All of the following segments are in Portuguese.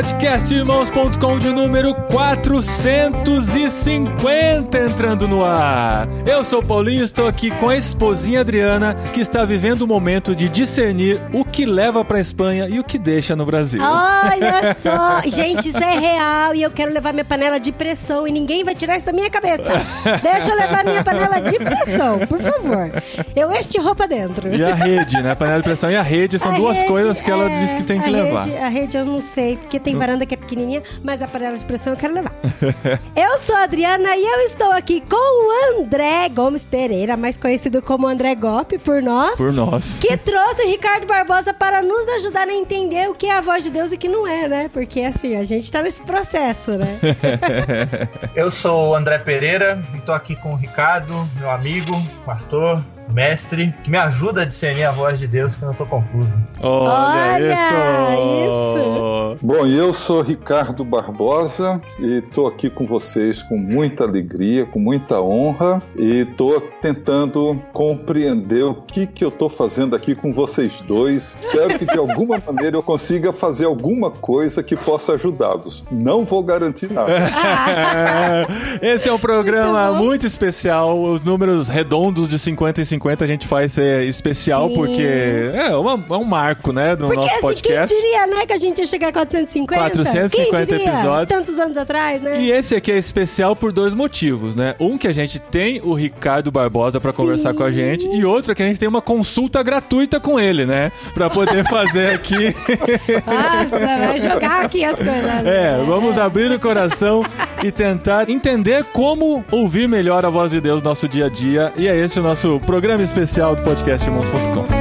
Podcastirmãos.com de número 450 entrando no ar. Eu sou o Paulinho, estou aqui com a esposinha Adriana, que está vivendo o momento de discernir o que leva para Espanha e o que deixa no Brasil. Olha só! Gente, isso é real e eu quero levar minha panela de pressão e ninguém vai tirar isso da minha cabeça. Deixa eu levar minha panela de pressão, por favor. Eu este roupa dentro. E a rede, né? A panela de pressão e a rede são A duas rede, coisas que ela é, disse que tem que levar. Rede, a rede eu não sei, porque tem varanda que é pequenininha, mas a panela de pressão eu quero levar. eu sou a Adriana e eu estou aqui com o André Gomes Pereira, mais conhecido como André Gop por nós. Por nós. Que trouxe o Ricardo Barbosa para nos ajudar a entender o que é a voz de Deus e o que não é, né? Porque assim, a gente tá nesse processo, né? Eu sou o André Pereira e tô aqui com o Ricardo, meu amigo, pastor, mestre, que me ajuda a discernir a voz de Deus quando eu tô confuso. Olha, Olha isso! Bom, e eu sou Ricardo Barbosa e estou aqui com vocês com muita alegria, com muita honra e estou tentando compreender o que, que eu estou fazendo aqui com vocês dois. Espero que de alguma maneira eu consiga fazer alguma coisa que possa ajudá-los. Não vou garantir nada. Esse é um programa Muito bom. muito especial. Os números redondos de 50 em 50 a gente faz ser especial Sim. porque é, uma- é um marco, né, do Porque nosso assim, podcast. quem diria, né, que a gente ia chegar a 450? 450 quem diria? episódios. Tantos anos atrás, né? E esse aqui é especial por dois motivos, né? Um que a gente tem o Ricardo Barbosa pra conversar com a gente e outro que a gente tem uma consulta gratuita com ele, né? Pra poder fazer aqui. Nossa, vai jogar aqui as coisas. né? É, vamos abrir o coração e tentar entender como ouvir melhor a voz de Deus no nosso dia a dia. E é esse o nosso programa especial do podcast Irmãos.com.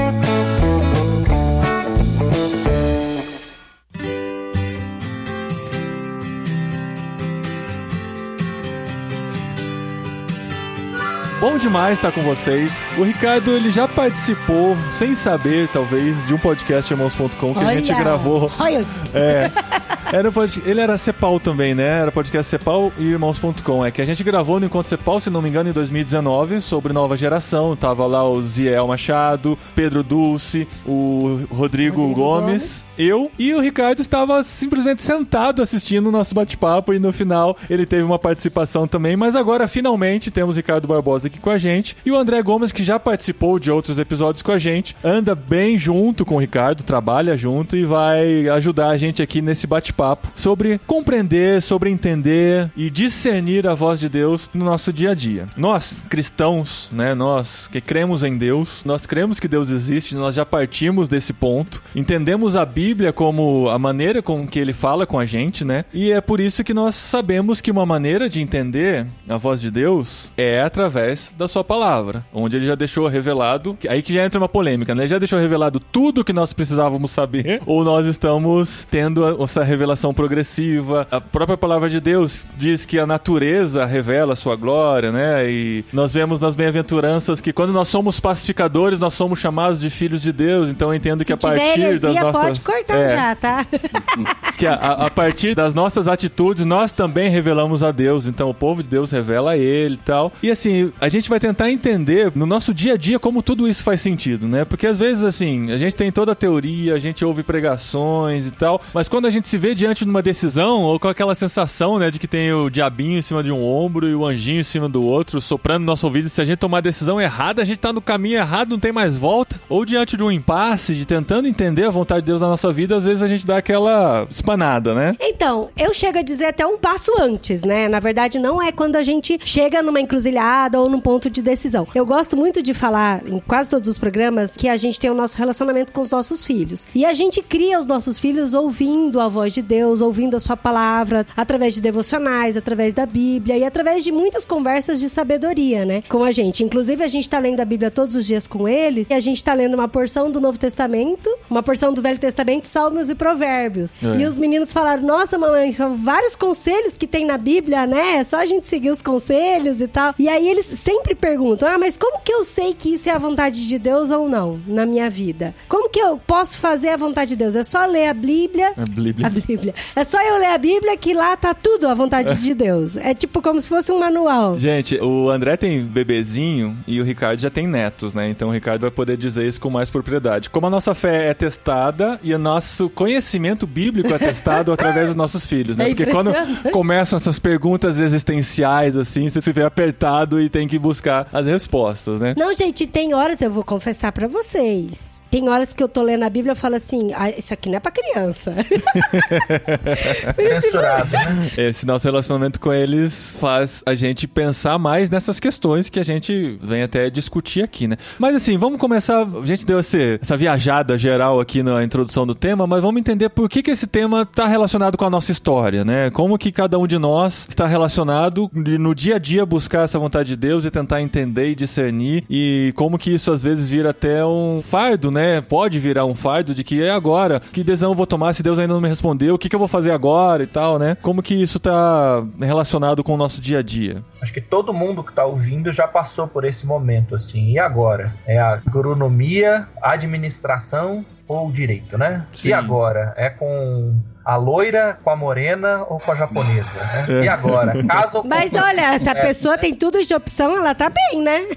Bom demais estar com vocês. O Ricardo, ele já participou, sem saber, talvez, de um podcast Irmãos.com que a gente Olha, gravou Royalties. é. Era um pod- Ele era Cepal também, né? Era podcast Cepal e Irmãos.com. É que a gente gravou no Encontro Cepal, se não me engano, em 2019, sobre nova geração. Tava lá o Ziel Machado, Pedro Dulce, o Rodrigo, Rodrigo Gomes, eu e o Ricardo estava simplesmente sentado assistindo o nosso bate-papo e no final ele teve uma participação também. Mas agora, finalmente, temos Ricardo Barbosa aqui com a gente e o André Gomes, que já participou de outros episódios com a gente, anda bem junto com o Ricardo, trabalha junto e vai ajudar a gente aqui nesse bate-papo sobre compreender, sobre entender e discernir a voz de Deus no nosso dia a dia. Nós, cristãos, né, nós que cremos em Deus, nós cremos que Deus existe, nós já partimos desse ponto, entendemos a Bíblia como a maneira com que ele fala com a gente, né? E é por isso que nós sabemos que uma maneira de entender a voz de Deus é através da sua palavra, onde ele já deixou revelado, aí que já entra uma polêmica, né? Ele já deixou revelado tudo que nós precisávamos saber, ou nós estamos tendo a- essa revelação progressiva. A própria palavra de Deus diz que a natureza revela a sua glória, né? E nós vemos nas bem-aventuranças que quando nós somos pacificadores, nós somos chamados de filhos de Deus. Então eu entendo que Se a partir das nossas cortar É, já, tá? que a, a- a partir das nossas atitudes nós também revelamos a Deus. Então o povo de Deus revela a Ele e tal. E assim, a gente vai tentar entender no nosso dia a dia como tudo isso faz sentido, né? Porque às vezes, assim, a gente tem toda a teoria, a gente ouve pregações e tal, mas quando a gente se vê diante de uma decisão, ou com aquela sensação, né, de que tem o diabinho em cima de um ombro e o anjinho em cima do outro, soprando no nosso ouvido, e se a gente tomar a decisão errada, a gente tá no caminho errado, não tem mais volta. Ou diante de um impasse, de tentando entender a vontade de Deus na nossa vida, às vezes a gente dá aquela espanada, né? Então, eu chego a dizer até um passo antes, né? Na verdade, não é quando a gente chega numa encruzilhada ou num ponto de decisão. Eu gosto muito de falar em quase todos os programas que a gente tem o nosso relacionamento com os nossos filhos. E a gente cria os nossos filhos ouvindo a voz de Deus, ouvindo a sua palavra, através de devocionais, através da Bíblia e através de muitas conversas de sabedoria, né? Com a gente. Inclusive, a gente tá lendo a Bíblia todos os dias com eles e a gente tá lendo uma porção do Novo Testamento, uma porção do Velho Testamento Salmos e Provérbios. É. E os meninos falaram: Nossa, mamãe, são vários conselhos que tem na Bíblia, né? É só a gente seguir os conselhos e tal. E aí eles sempre perguntam: Ah, mas como que eu sei que isso é a vontade de Deus ou não na minha vida? Como que eu posso fazer a vontade de Deus? É só ler a Bíblia. A Bíblia. A Bíblia. É só eu ler a Bíblia que lá tá tudo a vontade de Deus. É tipo como se fosse um manual. Gente, o André tem bebezinho e o Ricardo já tem netos, né? Então o Ricardo vai poder dizer isso com mais propriedade. Como a nossa fé é testada e o nosso conhecimento bíblico é testado através dos nossos filhos, né? É Porque quando começam essas perguntas existenciais, assim, você se vê apertado e tem que buscar as respostas, né? Não, gente, tem horas, eu vou confessar pra vocês. Tem horas que eu tô lendo a Bíblia e eu falo assim: ah, isso aqui não é pra criança. Censurado, né? Esse nosso relacionamento com eles faz a gente pensar mais nessas questões que a gente vem até discutir aqui, né? Mas assim, vamos começar. A gente deu esse, essa viajada geral aqui na introdução do tema, mas vamos entender por que, que esse tema está relacionado com a nossa história, né? Como que cada um de nós está relacionado no dia a dia buscar essa vontade de Deus e tentar entender e discernir e como que isso às vezes vira até um fardo, né? Pode virar um fardo de que é agora, que decisão eu vou tomar se Deus ainda não me respondeu, o que, que eu vou fazer agora e tal, né? Como que isso tá relacionado com o nosso dia a dia? Acho que todo mundo que tá ouvindo já passou por esse momento, assim. E agora? É a agronomia, administração ou direito, né? Sim. E agora? É com a loira, com a morena ou com a japonesa, né? E agora? Casa ou Mas olha, se a É. pessoa tem tudo de opção, ela tá bem, né?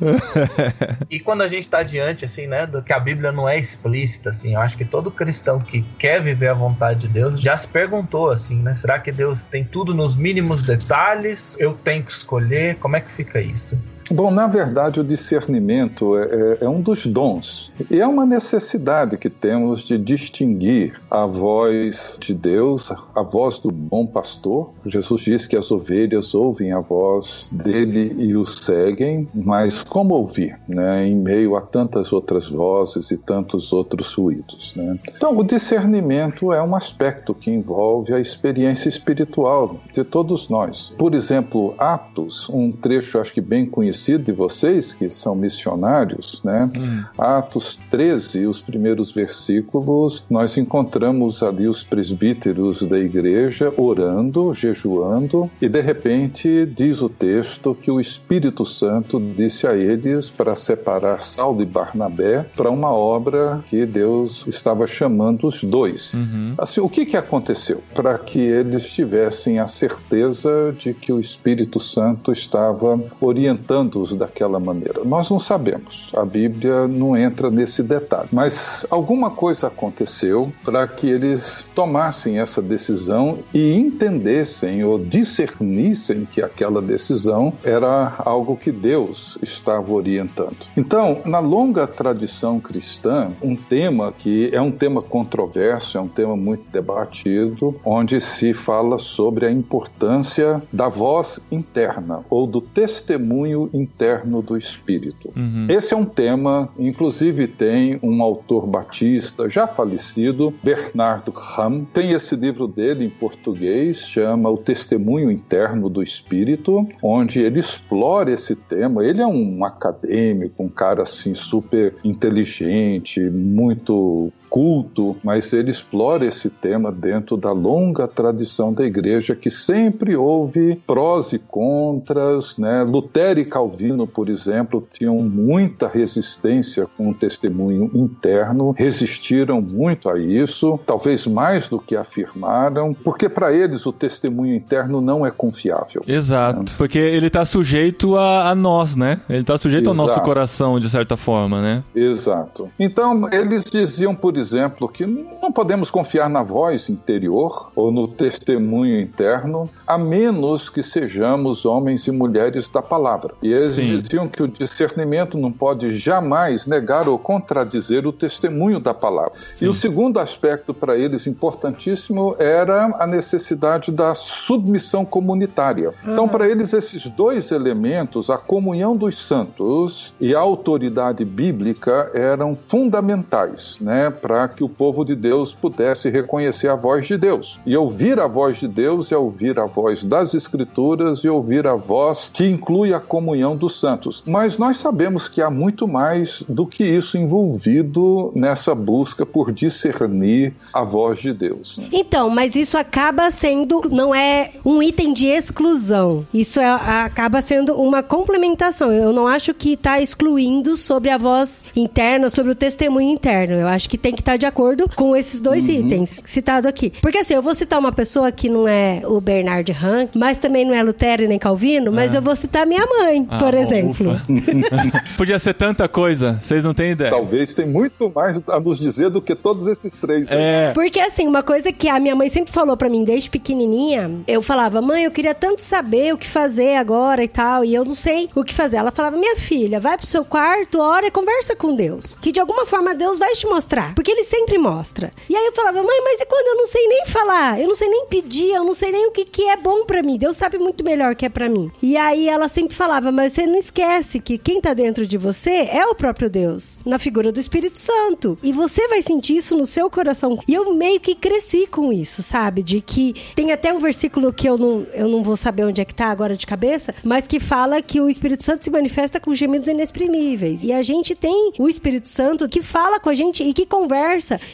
E quando a gente está diante, assim, né, do que a Bíblia não é explícita, assim, eu acho que todo cristão que quer viver a vontade de Deus já se perguntou, assim, né, será que Deus tem tudo nos mínimos detalhes? Eu tenho que escolher? Como é que fica isso? Bom, na verdade, o discernimento é, é- é um dos dons. E é uma necessidade que temos de distinguir a voz de Deus, a voz do bom pastor. Jesus diz que as ovelhas ouvem a voz dele e o seguem, mas como ouvir, né, em meio a tantas outras vozes e tantos outros ruídos, né? Então, o discernimento é um aspecto que envolve a experiência espiritual de todos nós. Por exemplo, Atos, um trecho acho que bem conhecido de vocês que são missionários, né? Atos 13, os primeiros versículos, nós encontramos ali os presbíteros da igreja orando, jejuando, e de repente diz o texto que o Espírito Santo disse a eles para separar Saulo e Barnabé para uma obra que Deus estava chamando os dois. Uhum. Assim, o que, que aconteceu? Para que eles tivessem a certeza de que o Espírito Santo estava orientando-os daquela maneira. Nós não sabemos, a Bíblia não entra nesse detalhe, mas alguma coisa aconteceu para que eles tomassem essa decisão e entendessem ou discernissem que aquela decisão era algo que Deus estava orientando. Então, na longa tradição cristã, um tema que é um tema controverso, é um tema muito debatido, onde se fala sobre a importância da voz interna ou do testemunho interno do Espírito. Uhum. Esse é um tema, inclusive tem um autor batista já falecido, Bernardo Ram, tem esse livro dele em português, chama O Testemunho Interno do Espírito, onde ele explora esse tema. Ele é um acadêmico, um cara assim super inteligente, muito culto, mas ele explora esse tema dentro da longa tradição da igreja que sempre houve prós e contras, né? Lutero e Calvino, por exemplo, tinham muita resistência com o testemunho interno, resistiram muito a isso, talvez mais do que afirmaram, porque para eles o testemunho interno não é confiável. Exato. Porque ele tá sujeito a, a nós, né? Ele tá sujeito ao nosso Exato. coração, de certa forma, né? Exato. Então, eles diziam, por exemplo, que não podemos confiar na voz interior ou no testemunho interno, a menos que sejamos homens e mulheres da palavra. E eles Sim. diziam que o discernimento não pode jamais negar ou contradizer o testemunho da palavra. Sim. E o segundo aspecto para eles importantíssimo era a necessidade da submissão comunitária. Então, para eles, esses dois elementos, a comunhão dos santos e a autoridade bíblica, eram fundamentais né, para que o povo de Deus pudesse reconhecer a voz de Deus. E ouvir a voz de Deus é ouvir a voz das Escrituras e ouvir a voz que inclui a comunhão dos santos. Mas nós sabemos que há muito mais do que isso envolvido nessa busca por discernir a voz de Deus. Né? Então, mas isso acaba sendo, não é um item de exclusão. Isso é, acaba sendo uma complementação. Eu não acho que está excluindo sobre a voz interna, sobre o testemunho interno. Eu acho que tem que estar tá de acordo com esses dois uhum. itens citados aqui. Porque assim, eu vou citar uma pessoa que não é o Bernard Rank, mas também não é Lutero nem Calvino, mas ah. eu vou citar minha mãe, ah, por exemplo. Podia ser tanta coisa, vocês não têm ideia. Talvez tem muito mais a nos dizer do que todos esses três. É. Porque assim, uma coisa que a minha mãe sempre falou para mim desde pequenininha, eu falava, mãe, eu queria tanto saber o que fazer agora e tal, e eu não sei o que fazer. Ela falava, minha filha, vai pro seu quarto, ora e conversa com Deus. Que de alguma forma Deus vai te mostrar. Porque ele sempre mostra. E aí eu falava, mãe, mas e quando eu não sei nem falar? Eu não sei nem pedir, eu não sei nem o que, que é bom para mim. Deus sabe muito melhor o que é para mim. E aí ela sempre falava, mas você não esquece que quem tá dentro de você é o próprio Deus, na figura do Espírito Santo. E você vai sentir isso no seu coração. E eu meio que cresci com isso, sabe? De que tem até um versículo que eu não, eu não vou saber onde é que tá agora de cabeça, mas que fala que o Espírito Santo se manifesta com gemidos inexprimíveis. E a gente tem o Espírito Santo que fala com a gente e que conversa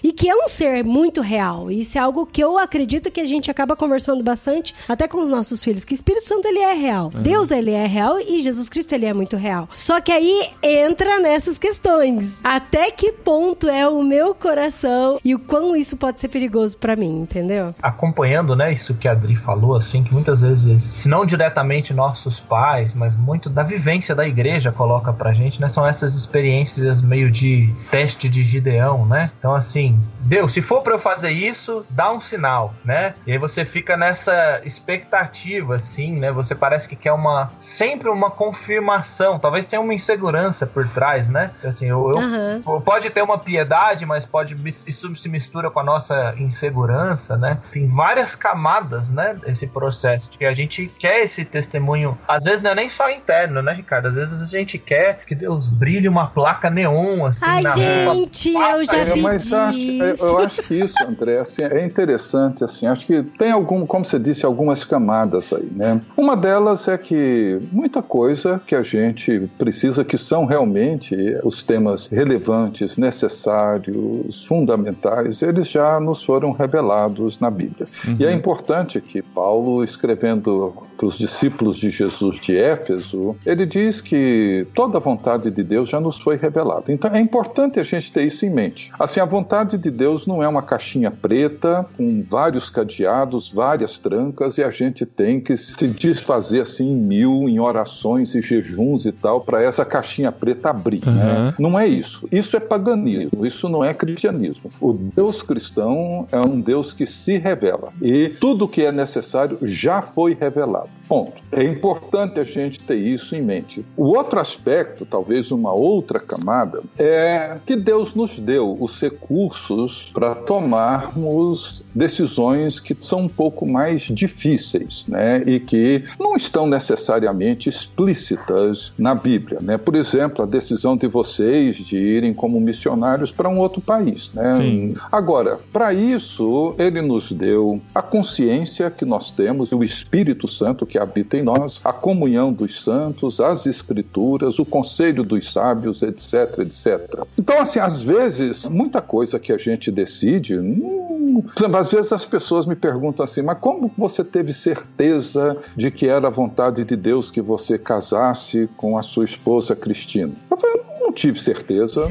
e que é um ser muito real. Isso é algo que eu acredito que a gente acaba conversando bastante até com os nossos filhos, que o Espírito Santo ele é real. Uhum. Deus ele é real e Jesus Cristo ele é muito real. Só que aí entra nessas questões. Até que ponto é o meu coração e o quão isso pode ser perigoso para mim, entendeu? Acompanhando, né, isso que a Adri falou, assim, que muitas vezes, se não diretamente nossos pais, mas muito da vivência da igreja coloca pra gente, né, são essas experiências meio de teste de Gideão, né? Então, assim, Deus, se for para eu fazer isso, dá um sinal, né? E aí você fica nessa expectativa, assim, né? Você parece que quer uma sempre uma confirmação. Talvez tenha uma insegurança por trás, né? Assim, eu, eu uhum. pode ter uma piedade, mas pode isso se mistura com a nossa insegurança, né? Tem várias camadas, né? Esse processo de que a gente quer esse testemunho. Às vezes não é nem só interno, né, Ricardo? Às vezes a gente quer que Deus brilhe uma placa neon assim Ai, na gente, eu já pedi. Mas acho, eu acho que isso, André, assim, é interessante, assim, acho que tem algum, como você disse, algumas camadas aí, né? Uma delas é que muita coisa que a gente precisa, que são realmente os temas relevantes, necessários, fundamentais, eles já nos foram revelados na Bíblia. Uhum. E é importante que Paulo, escrevendo para os discípulos de Jesus de Éfeso, ele diz que toda a vontade de Deus já nos foi revelada. Então é importante a gente ter isso em mente. Assim, a vontade de Deus não é uma caixinha preta com vários cadeados, várias trancas e a gente tem que se desfazer assim em mil, em orações e jejuns e tal, para essa caixinha preta abrir. Uhum. Né? Não é isso. Isso é paganismo, isso não é cristianismo. O Deus cristão é um Deus que se revela e tudo que é necessário já foi revelado. Ponto. É importante a gente ter isso em mente. O outro aspecto, talvez uma outra camada, é que Deus nos deu os recursos para tomarmos decisões que são um pouco mais difíceis, né? E que não estão necessariamente explícitas na Bíblia, né? Por exemplo, a decisão de vocês de irem como missionários para um outro país, né? Sim. Agora, para isso, ele nos deu a consciência que nós temos, o Espírito Santo que habita em nós, a comunhão dos santos, as escrituras, o conselho dos sábios, etc, etc. Então, assim, às vezes, muita coisa que a gente decide, hum, às vezes as pessoas me perguntam assim, mas como você teve certeza de que era a vontade de Deus que você casasse com a sua esposa Cristina? Eu falei, não tive certeza.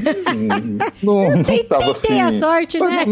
Não, estava assim. a sorte, né?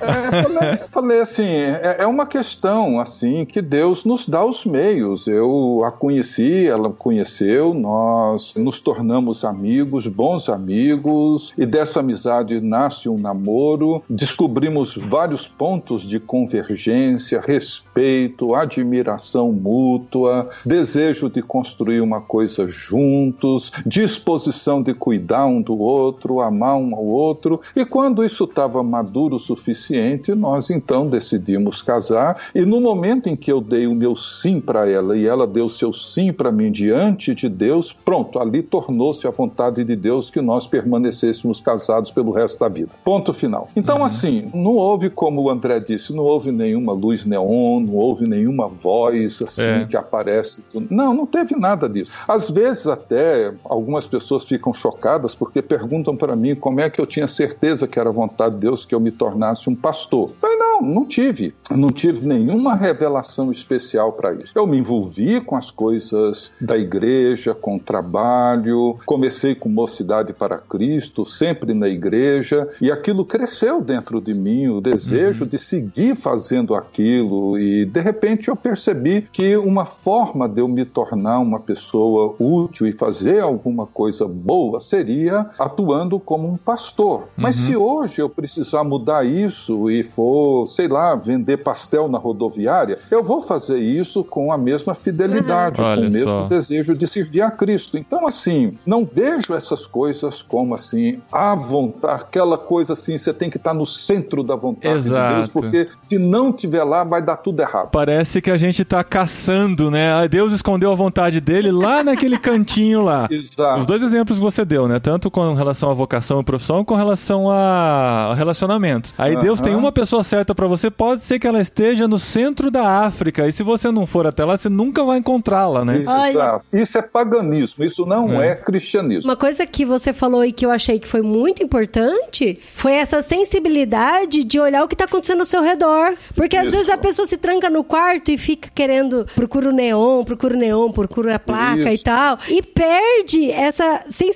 É, falei, falei, assim, é, é, uma questão assim que Deus nos dá os meios. Eu a conheci, ela conheceu, nós nos tornamos amigos, bons amigos, e dessa amizade nasce um namoro. Descobrimos vários pontos de convergência, respeito, admiração mútua, desejo de construir uma coisa juntos, disposição de cuidar um do outro, amar um ao outro. E quando isso estava maduro o suficiente, nós então decidimos casar. E no momento em que eu dei o meu sim para ela e ela deu o seu sim para mim diante de Deus, pronto, ali tornou-se a vontade de Deus que nós permanecêssemos casados pelo resto da vida. Ponto final. Então, uhum. assim, não houve, como o André disse, não houve nenhuma luz neon, não houve nenhuma voz assim é. que aparece. Não, não teve nada disso. Às vezes, até algumas pessoas ficam chocadas porque perguntam para mim como é que eu tinha certeza que era vontade de Deus que eu me tornasse um pastor. Eu não, não tive. Não tive nenhuma revelação especial para isso. Eu me envolvi com as coisas da igreja, com o trabalho, comecei com mocidade para Cristo, sempre na igreja, e aquilo cresceu dentro de mim, o desejo uhum. de seguir fazendo aquilo, e de repente eu percebi que uma forma de eu me tornar uma pessoa útil e fazer alguma coisa boa seria atuando como um pastor. Mas uhum. se hoje eu precisar mudar isso e for, sei lá, vender pastel na rodoviária, eu vou fazer isso com a mesma fidelidade, uhum. com o mesmo só. desejo de servir a Cristo. Então, assim, não vejo essas coisas como assim, a vontade, aquela coisa assim, você tem que estar no centro da vontade Exato. de Deus, porque se não tiver lá, vai dar tudo errado. Parece que a gente está caçando, né? Deus escondeu a vontade dele lá naquele cantinho lá. Exato. Os dois exemplos você deu, né? Tanto com relação à vocação e profissão, com relação a relacionamentos. Aí Deus tem uma pessoa certa para você, pode ser que ela esteja no centro da África, e se você não for até lá, você nunca vai encontrá-la, né? Exato. Isso é paganismo, isso não é. é cristianismo. Uma coisa que você falou e que eu achei que foi muito importante foi essa sensibilidade de olhar o que está acontecendo ao seu redor. Porque às Isso. vezes a pessoa se tranca no quarto e fica querendo procura o neon, procura o neon, procura a placa Isso. e tal. E perde essa sensibilidade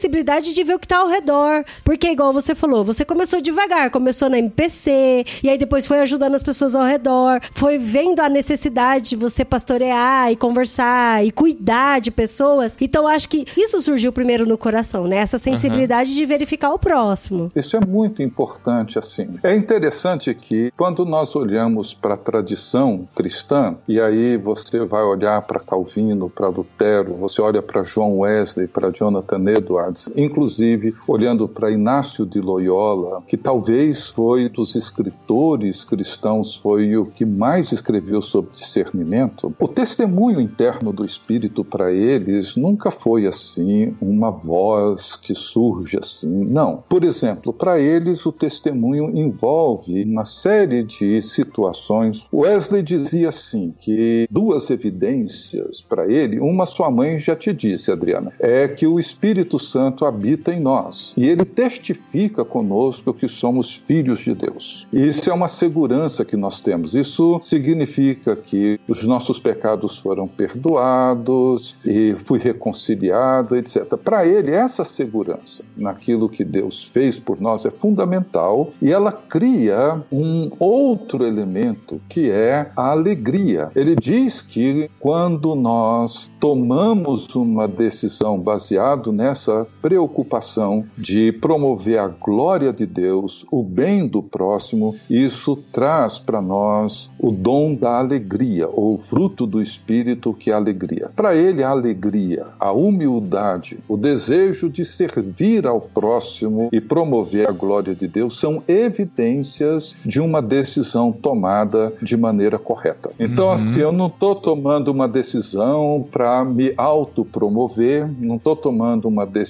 de ver o que está ao redor. Porque, igual você falou, você começou devagar, começou na MPC, e aí depois foi ajudando as pessoas ao redor, foi vendo a necessidade de você pastorear e conversar e cuidar de pessoas. Então, acho que isso surgiu primeiro no coração, né? Essa sensibilidade uhum. de verificar o próximo. Isso é muito importante, assim. É interessante que quando nós olhamos para a tradição cristã, e aí você vai olhar para Calvino, para Lutero, você olha para John Wesley, para Jonathan Edwards, inclusive olhando para Inácio de Loyola, que talvez foi dos escritores cristãos, foi o que mais escreveu sobre discernimento, o testemunho interno do Espírito para eles nunca foi assim uma voz que surge assim. Não. Por exemplo, para eles o testemunho envolve uma série de situações. Wesley dizia assim que duas evidências para ele, uma sua mãe já te disse, Adriana, é que o Espírito Santo habita em nós e ele testifica conosco que somos filhos de Deus. Isso é uma segurança que nós temos. Isso significa que os nossos pecados foram perdoados e fui reconciliado, etc. Para ele, essa segurança naquilo que Deus fez por nós é fundamental e ela cria um outro elemento que é a alegria. Ele diz que quando nós tomamos uma decisão baseado nessa preocupação de promover a glória de Deus, o bem do próximo, isso traz para nós o dom da alegria ou o fruto do espírito que é a alegria. Para ele a alegria, a humildade, o desejo de servir ao próximo e promover a glória de Deus são evidências de uma decisão tomada de maneira correta. Então, uhum. assim, eu não estou tomando uma decisão para me autopromover, não estou tomando uma decisão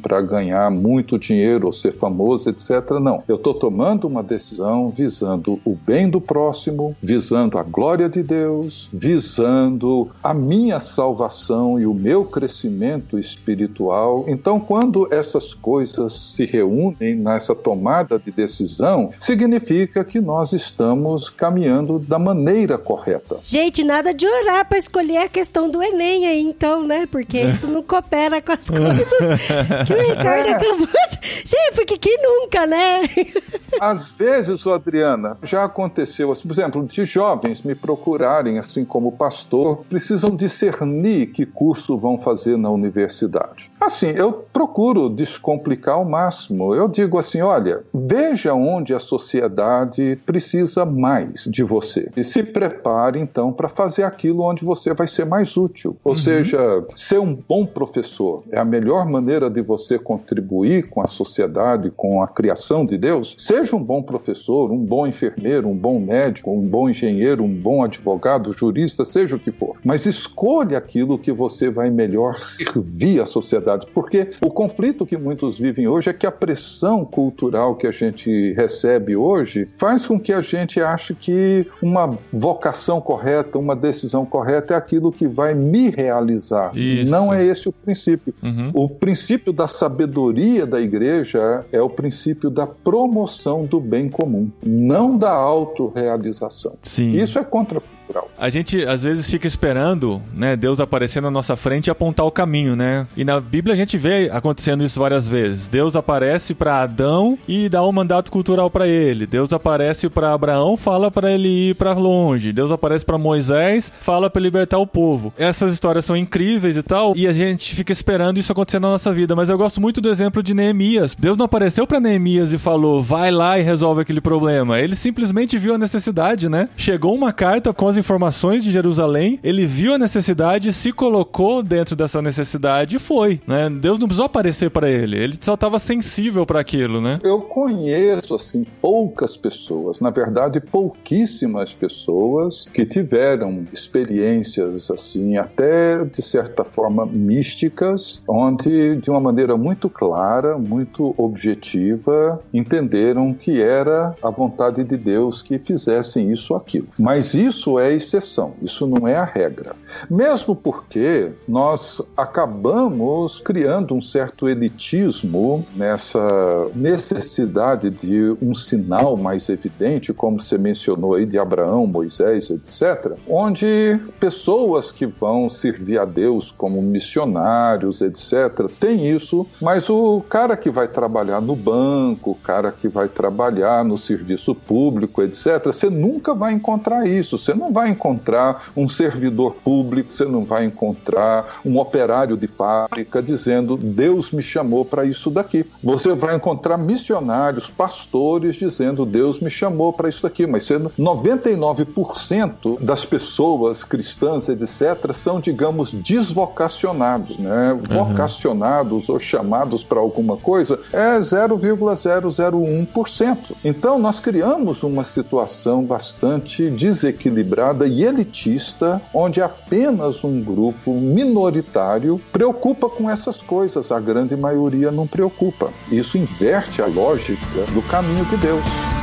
para ganhar muito dinheiro ou ser famoso, etc. Não. Eu estou tomando uma decisão visando o bem do próximo, visando a glória de Deus, visando a minha salvação e o meu crescimento espiritual. Então, quando essas coisas se reúnem nessa tomada de decisão, significa que nós estamos caminhando da maneira correta. Gente, nada de orar para escolher a questão do Enem aí, então, né? Porque isso não coopera com as coisas que o Ricardo acabou de. Gente, porque quem nunca, né? Às vezes, Adriana, já aconteceu, assim, por exemplo, de jovens me procurarem, assim como pastor, precisam discernir que curso vão fazer na universidade. Assim, eu procuro descomplicar ao máximo. Eu digo assim: olha, veja onde a sociedade precisa mais de você. E se prepare, então, para fazer aquilo onde você vai ser mais útil. Ou uhum. seja, ser um bom professor é a melhor maneira de você contribuir com a sociedade, com a criação de Deus. Seja um bom professor, um bom enfermeiro, um bom médico, um bom engenheiro, um bom advogado, jurista, seja o que for. Mas escolha aquilo que você vai melhor servir à sociedade. Porque o conflito que muitos vivem hoje é que a pressão cultural que a gente recebe hoje faz com que a gente ache que uma vocação correta, uma decisão correta é aquilo que vai me realizar. Isso. Não é esse o princípio. Uhum. O princípio da sabedoria da igreja é o princípio da promoção do bem comum, não da autorrealização. Sim. Isso é contra natural. A gente às vezes fica esperando, né, Deus aparecer na nossa frente e apontar o caminho, né? E na Bíblia a gente vê acontecendo isso várias vezes. Deus aparece para Adão e dá um mandato cultural para ele. Deus aparece para Abraão, fala para ele ir para longe. Deus aparece para Moisés, fala para libertar o povo. Essas histórias são incríveis e tal, e a gente fica esperando isso acontecer na nossa vida, mas eu gosto muito do exemplo de Neemias. Deus não apareceu para Neemias e falou: "Vai lá e resolve aquele problema". Ele simplesmente viu a necessidade, né? Chegou uma carta com as informações de Jerusalém, ele viu a necessidade, se colocou dentro dessa necessidade e foi, né? Deus não precisou aparecer para ele, ele só estava sensível para aquilo, né? Eu conheço assim poucas pessoas, na verdade pouquíssimas pessoas que tiveram experiências assim até de certa forma místicas, onde de uma maneira muito clara, muito objetiva, entenderam que era a vontade de Deus que fizessem isso ou aquilo. Mas isso é exceção, isso não é a regra. Mesmo porque nós acabamos criando um certo elitismo nessa necessidade de um sinal mais evidente, como você mencionou aí de Abraão, Moisés, etc., onde pessoas que vão servir a Deus como missionários, etc., tem isso, mas o cara que vai trabalhar no banco, o cara que vai trabalhar no serviço público, etc., você nunca vai encontrar isso, você não vai vai encontrar um servidor público, você não vai encontrar um operário de fábrica dizendo Deus me chamou para isso daqui. Você vai encontrar missionários, pastores dizendo Deus me chamou para isso daqui, mas sendo 99% das pessoas cristãs, etc., são, digamos, desvocacionados, né? Uhum. Vocacionados ou chamados para alguma coisa é 0,001%. Então nós criamos uma situação bastante desequilibrada e elitista, onde apenas um grupo minoritário preocupa com essas coisas, a grande maioria não preocupa. Isso inverte a lógica do caminho de Deus.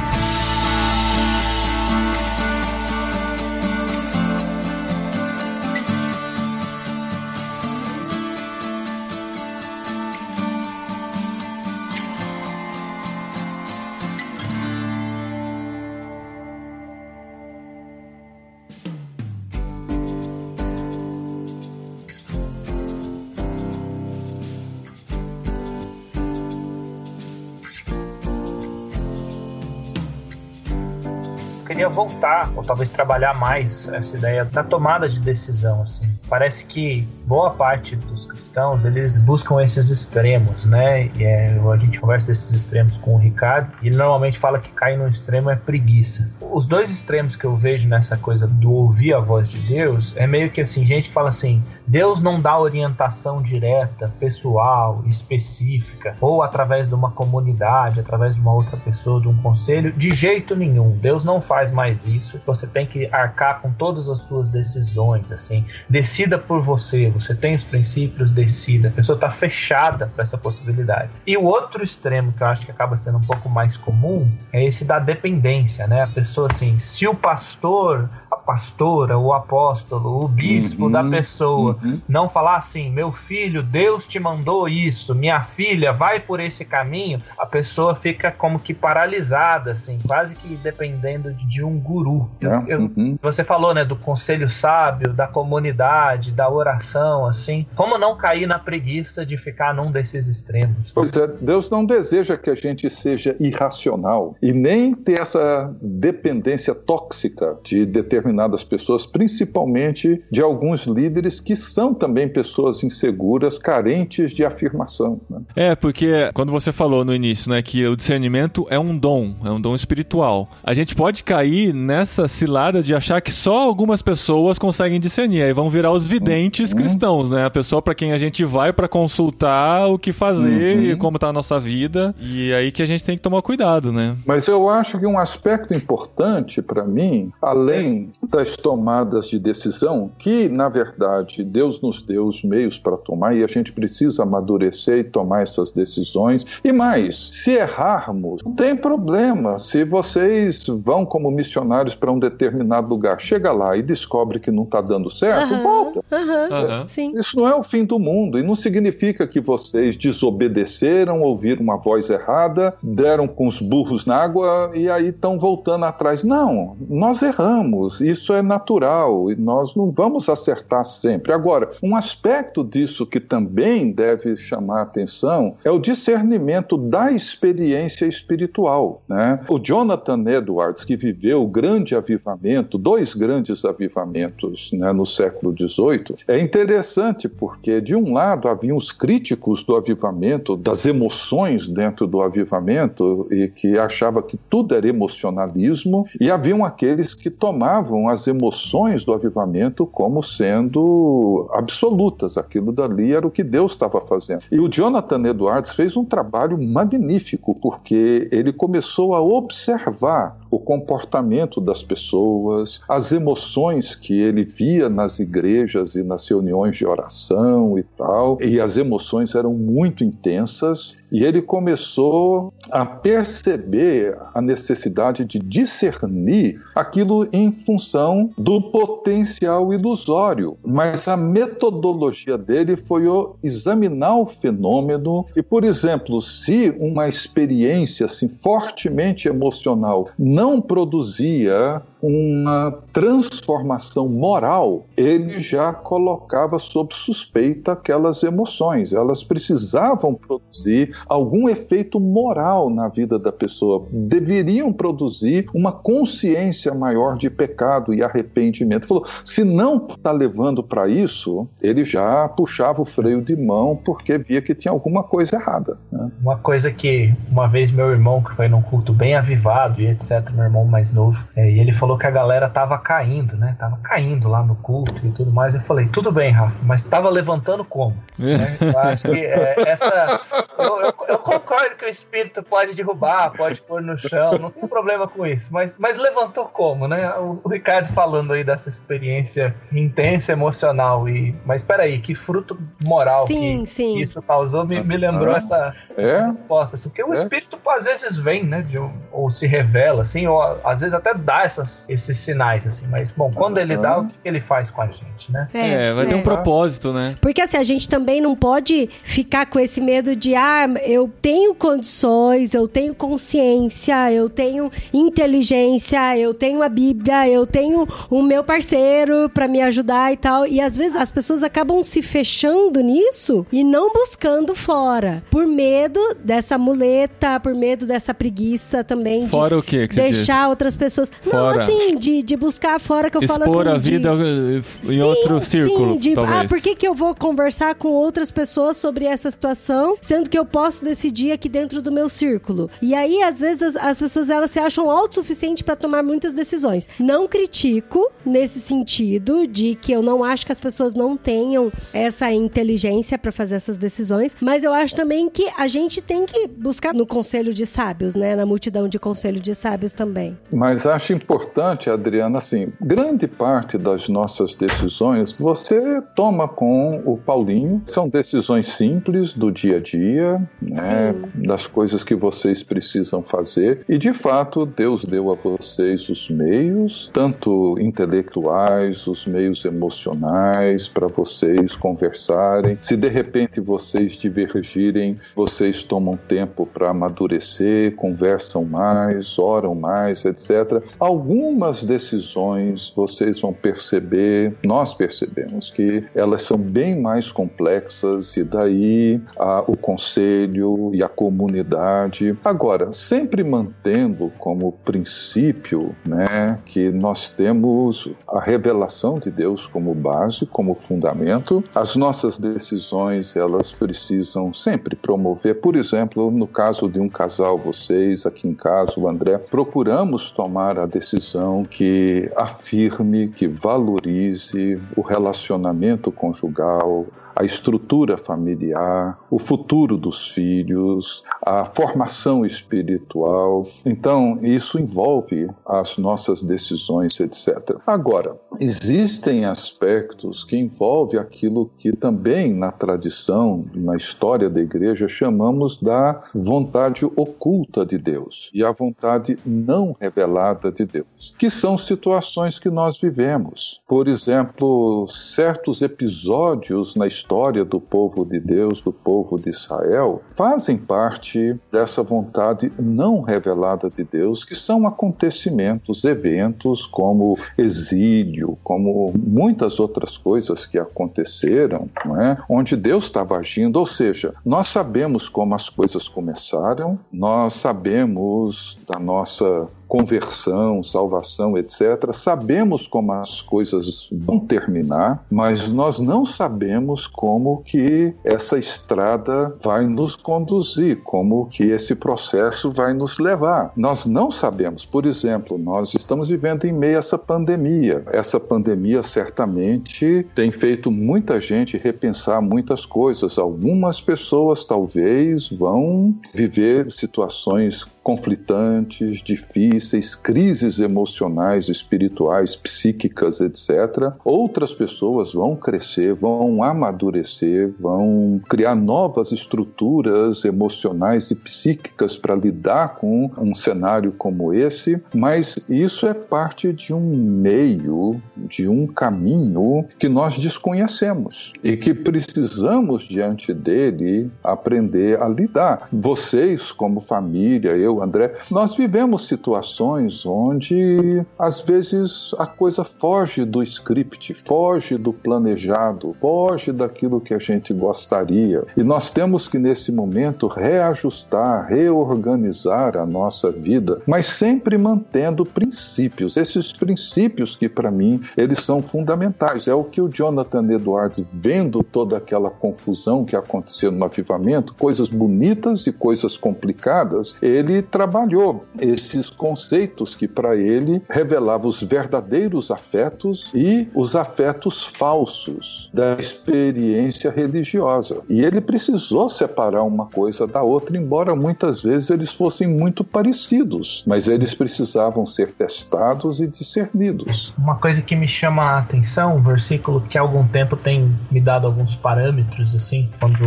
Voltar, ou talvez trabalhar mais essa ideia da tomada de decisão, assim. Parece que boa parte dos cristãos, eles buscam esses extremos, né? E é, a gente conversa desses extremos com o Ricardo, e ele normalmente fala que cair no extremo é preguiça. Os dois extremos que eu vejo nessa coisa do ouvir a voz de Deus, é meio que assim, gente que fala assim, Deus não dá orientação direta, pessoal, específica, ou através de uma comunidade, através de uma outra pessoa, de um conselho, de jeito nenhum. Deus não faz mais isso. Você tem que arcar com todas as suas decisões, assim. Decida por você. Você tem os princípios, decida. A pessoa está fechada para essa possibilidade. E o outro extremo que eu acho que acaba sendo um pouco mais comum é esse da dependência, né? A pessoa assim, se o pastor pastora, o apóstolo, o bispo Uhum, da pessoa uhum. não falar assim, meu filho, Deus te mandou isso, minha filha, vai por esse caminho, a pessoa fica como que paralisada, assim, quase que dependendo de, de um guru. Eu- É, eu- uhum. você falou, né, do conselho sábio, da comunidade, da oração, assim. Como não cair na preguiça de ficar num desses extremos? Pois é, Deus não deseja que a gente seja irracional e nem ter essa dependência tóxica de determinadas pessoas, principalmente de alguns líderes que são também pessoas inseguras, carentes de afirmação. né? É, porque quando você falou no início, né, que o discernimento é um dom, é um dom espiritual. A gente pode cair nessa cilada de achar que só algumas pessoas conseguem discernir. Aí vão virar os videntes cristãos, né? A pessoa para quem a gente vai para consultar o que fazer Uhum. e como tá a nossa vida. E aí que a gente tem que tomar cuidado, né? Mas eu acho que um aspecto importante para mim, além das tomadas de decisão, que na verdade Deus nos deu os meios para tomar e a gente precisa amadurecer e tomar essas decisões. E mais, se errarmos, não tem problema. Se vocês vão como missionários para um determinado lugar, chega lá e descobre que não está dando certo, Aham. volta. Aham. Aham. Sim. Isso não é o fim do mundo e não significa que vocês desobedeceram, ouviram uma voz errada, deram com os burros na água e aí estão voltando atrás. Não, nós erramos, isso é natural e nós não vamos acertar sempre. Agora, um aspecto disso que também deve chamar a atenção é o discernimento da experiência espiritual. Né? O Jonathan Edwards, que viveu o grande avivamento, dois grandes avivamentos né, no século XVIII, é interessante porque, de um lado, haviam os críticos do avivamento, das emoções dentro do avivamento, e que achava que tudo era emocionalismo, e haviam aqueles que tomavam as emoções do avivamento como sendo absolutas, aquilo dali era o que Deus estava fazendo. E o Jonathan Edwards fez um trabalho magnífico, porque ele começou a observar o comportamento das pessoas, as emoções que ele via nas igrejas e nas reuniões de oração e tal, e as emoções eram muito intensas, e ele começou a perceber a necessidade de discernir aquilo em função do potencial ilusório. Mas a metodologia dele foi examinar o fenômeno e, por exemplo, se uma experiência assim fortemente emocional não produzia uma transformação moral, ele já colocava sob suspeita aquelas emoções. Elas precisavam produzir algum efeito moral na vida da pessoa, deveriam produzir uma consciência maior de pecado e arrependimento. Falou, se não está levando para isso, ele já puxava o freio de mão porque via que tinha alguma coisa errada. né? Uma coisa que uma vez meu irmão, que foi num culto bem avivado e etc, meu irmão mais novo, é, e ele falou que a galera tava caindo, né? Tava caindo lá no culto e tudo mais. Eu falei, tudo bem, Rafa, mas tava levantando como? Né? Eu acho que é, essa. Eu, eu- eu concordo que o espírito pode derrubar, pode pôr no chão, não tem problema com isso. Mas, mas levantou como, né? O, o Ricardo falando aí dessa experiência intensa, emocional. E, mas peraí, que fruto moral Sim, que, sim. que isso causou me, me lembrou Ah. essa, É? essa resposta. Assim, porque o É. espírito às vezes vem, né? de um- ou se revela, assim, ou às vezes até dá essas, esses sinais, assim. Mas, bom, quando ele dá, o que, que ele faz com a gente, né? É, vai ter um propósito, né? Porque assim, a gente também não pode ficar com esse medo de, ah, eu tenho condições, eu tenho consciência, eu tenho inteligência, eu tenho a Bíblia, eu tenho o meu parceiro pra me ajudar e tal. E às vezes as pessoas acabam se fechando nisso e não buscando fora, por medo dessa muleta, por medo dessa preguiça também de Fora o quê que deixar outras pessoas. Não, Fora. assim, de, de buscar fora que eu falo assim. Expor a de- vida eh, em Sim, outro círculo, Sim, de. Ah, por que, que eu vou conversar com outras pessoas sobre essa situação, sendo que eu posso decidir aqui dentro do meu círculo? E aí, às vezes, as, as pessoas elas se acham autossuficientes para tomar muitas decisões. Não critico nesse sentido de que eu não acho que as pessoas não tenham essa inteligência para fazer essas decisões, mas eu acho também que a gente tem que buscar no conselho de sábios, né? Na multidão de conselho de sábios também. Mas acho importante, Adriana, assim, grande parte das nossas decisões você toma com o Paulinho. São decisões simples do dia a dia, né? Das coisas que vocês precisam fazer. E de fato, Deus deu a vocês os meios, tanto intelectuais, os meios emocionais, para vocês conversarem. Se de repente vocês divergirem, vocês tomam tempo para amadurecer, conversam mais, oram mais, etc. Algumas decisões vocês vão perceber, nós percebemos que elas são bem mais complexas e daí o conselho e a comunidade. Agora, sempre mantendo como princípio, né, que nós temos a revelação de Deus como base, como fundamento. As nossas decisões, elas precisam sempre promover, por exemplo, no caso de um casal, vocês aqui em casa, o André, procuramos tomar a decisão que afirme, que valorize o relacionamento conjugal, a estrutura familiar, o futuro dos filhos, a formação espiritual. Então, isso envolve as nossas decisões, etc. Agora, existem aspectos que envolvem aquilo que também na tradição, na história da igreja, chamamos da vontade oculta de Deus e a vontade não revelada de Deus, que são situações que nós vivemos. Por exemplo, certos episódios na história história do povo de Deus, do povo de Israel, fazem parte dessa vontade não revelada de Deus, que são acontecimentos, eventos como exílio, como muitas outras coisas que aconteceram, é? onde Deus estava agindo. Ou seja, nós sabemos como as coisas começaram, nós sabemos da nossa conversão, salvação, etc. Sabemos como as coisas vão terminar, mas nós não sabemos como que essa estrada vai nos conduzir, como que esse processo vai nos levar. Nós não sabemos. Por exemplo, nós estamos vivendo em meio a essa pandemia. Essa pandemia certamente tem feito muita gente repensar muitas coisas. Algumas pessoas talvez vão viver situações conflitantes, difíceis, crises emocionais, espirituais, psíquicas, etc. Outras pessoas vão crescer, vão amadurecer, vão criar novas estruturas emocionais e psíquicas para lidar com um cenário como esse, mas isso é parte de um meio, de um caminho que nós desconhecemos e que precisamos diante dele aprender a lidar. Vocês como família, eu André, nós vivemos situações onde às vezes a coisa foge do script, foge do planejado, foge daquilo que a gente gostaria. E nós temos que nesse momento reajustar, reorganizar a nossa vida, mas sempre mantendo princípios. Esses princípios que para mim eles são fundamentais. É o que o Jonathan Edwards, vendo toda aquela confusão que aconteceu no avivamento, coisas bonitas e coisas complicadas, ele trabalhou esses conceitos que para ele revelavam os verdadeiros afetos e os afetos falsos da experiência religiosa. E ele precisou separar uma coisa da outra, embora muitas vezes eles fossem muito parecidos, mas eles precisavam ser testados e discernidos. Uma coisa que me chama a atenção, um versículo que há algum tempo tem me dado alguns parâmetros, assim, quando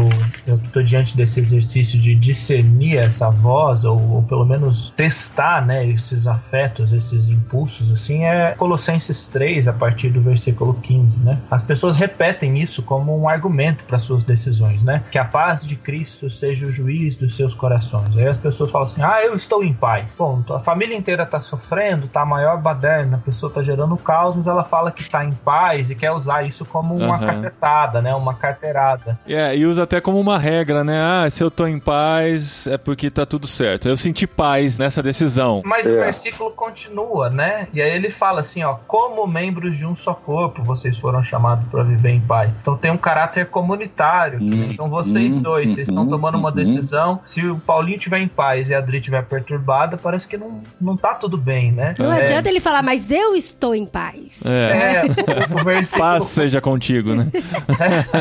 eu estou diante desse exercício de discernir essa voz, ou, ou pelo menos testar, né, esses afetos, esses impulsos, assim, é Colossenses 3, a partir do versículo 15, né? As pessoas repetem isso como um argumento para suas decisões, né? Que a paz de Cristo seja o juiz dos seus corações. Aí as pessoas falam assim: "Ah, eu estou em paz". Bom, a família inteira está sofrendo, tá a maior baderna, a pessoa está gerando caos, mas ela fala que está em paz e quer usar isso como uma uhum. cacetada, né? Uma carteirada. É, yeah, e usa até como uma regra, né? Ah, se eu tô em paz é porque tá tudo certo. Eu senti paz nessa decisão. Mas é. o versículo continua, né? E aí ele fala assim, ó, como membros de um só corpo, vocês foram chamados para viver em paz. Então tem um caráter comunitário. Hum, então vocês hum, dois, vocês estão hum, tomando uma hum, decisão. Se o Paulinho tiver em paz e a Adri tiver perturbada, parece que não, não tá tudo bem, né? Não é. adianta ele falar, mas eu estou em paz. É, é o, o versículo... Paz seja contigo, né?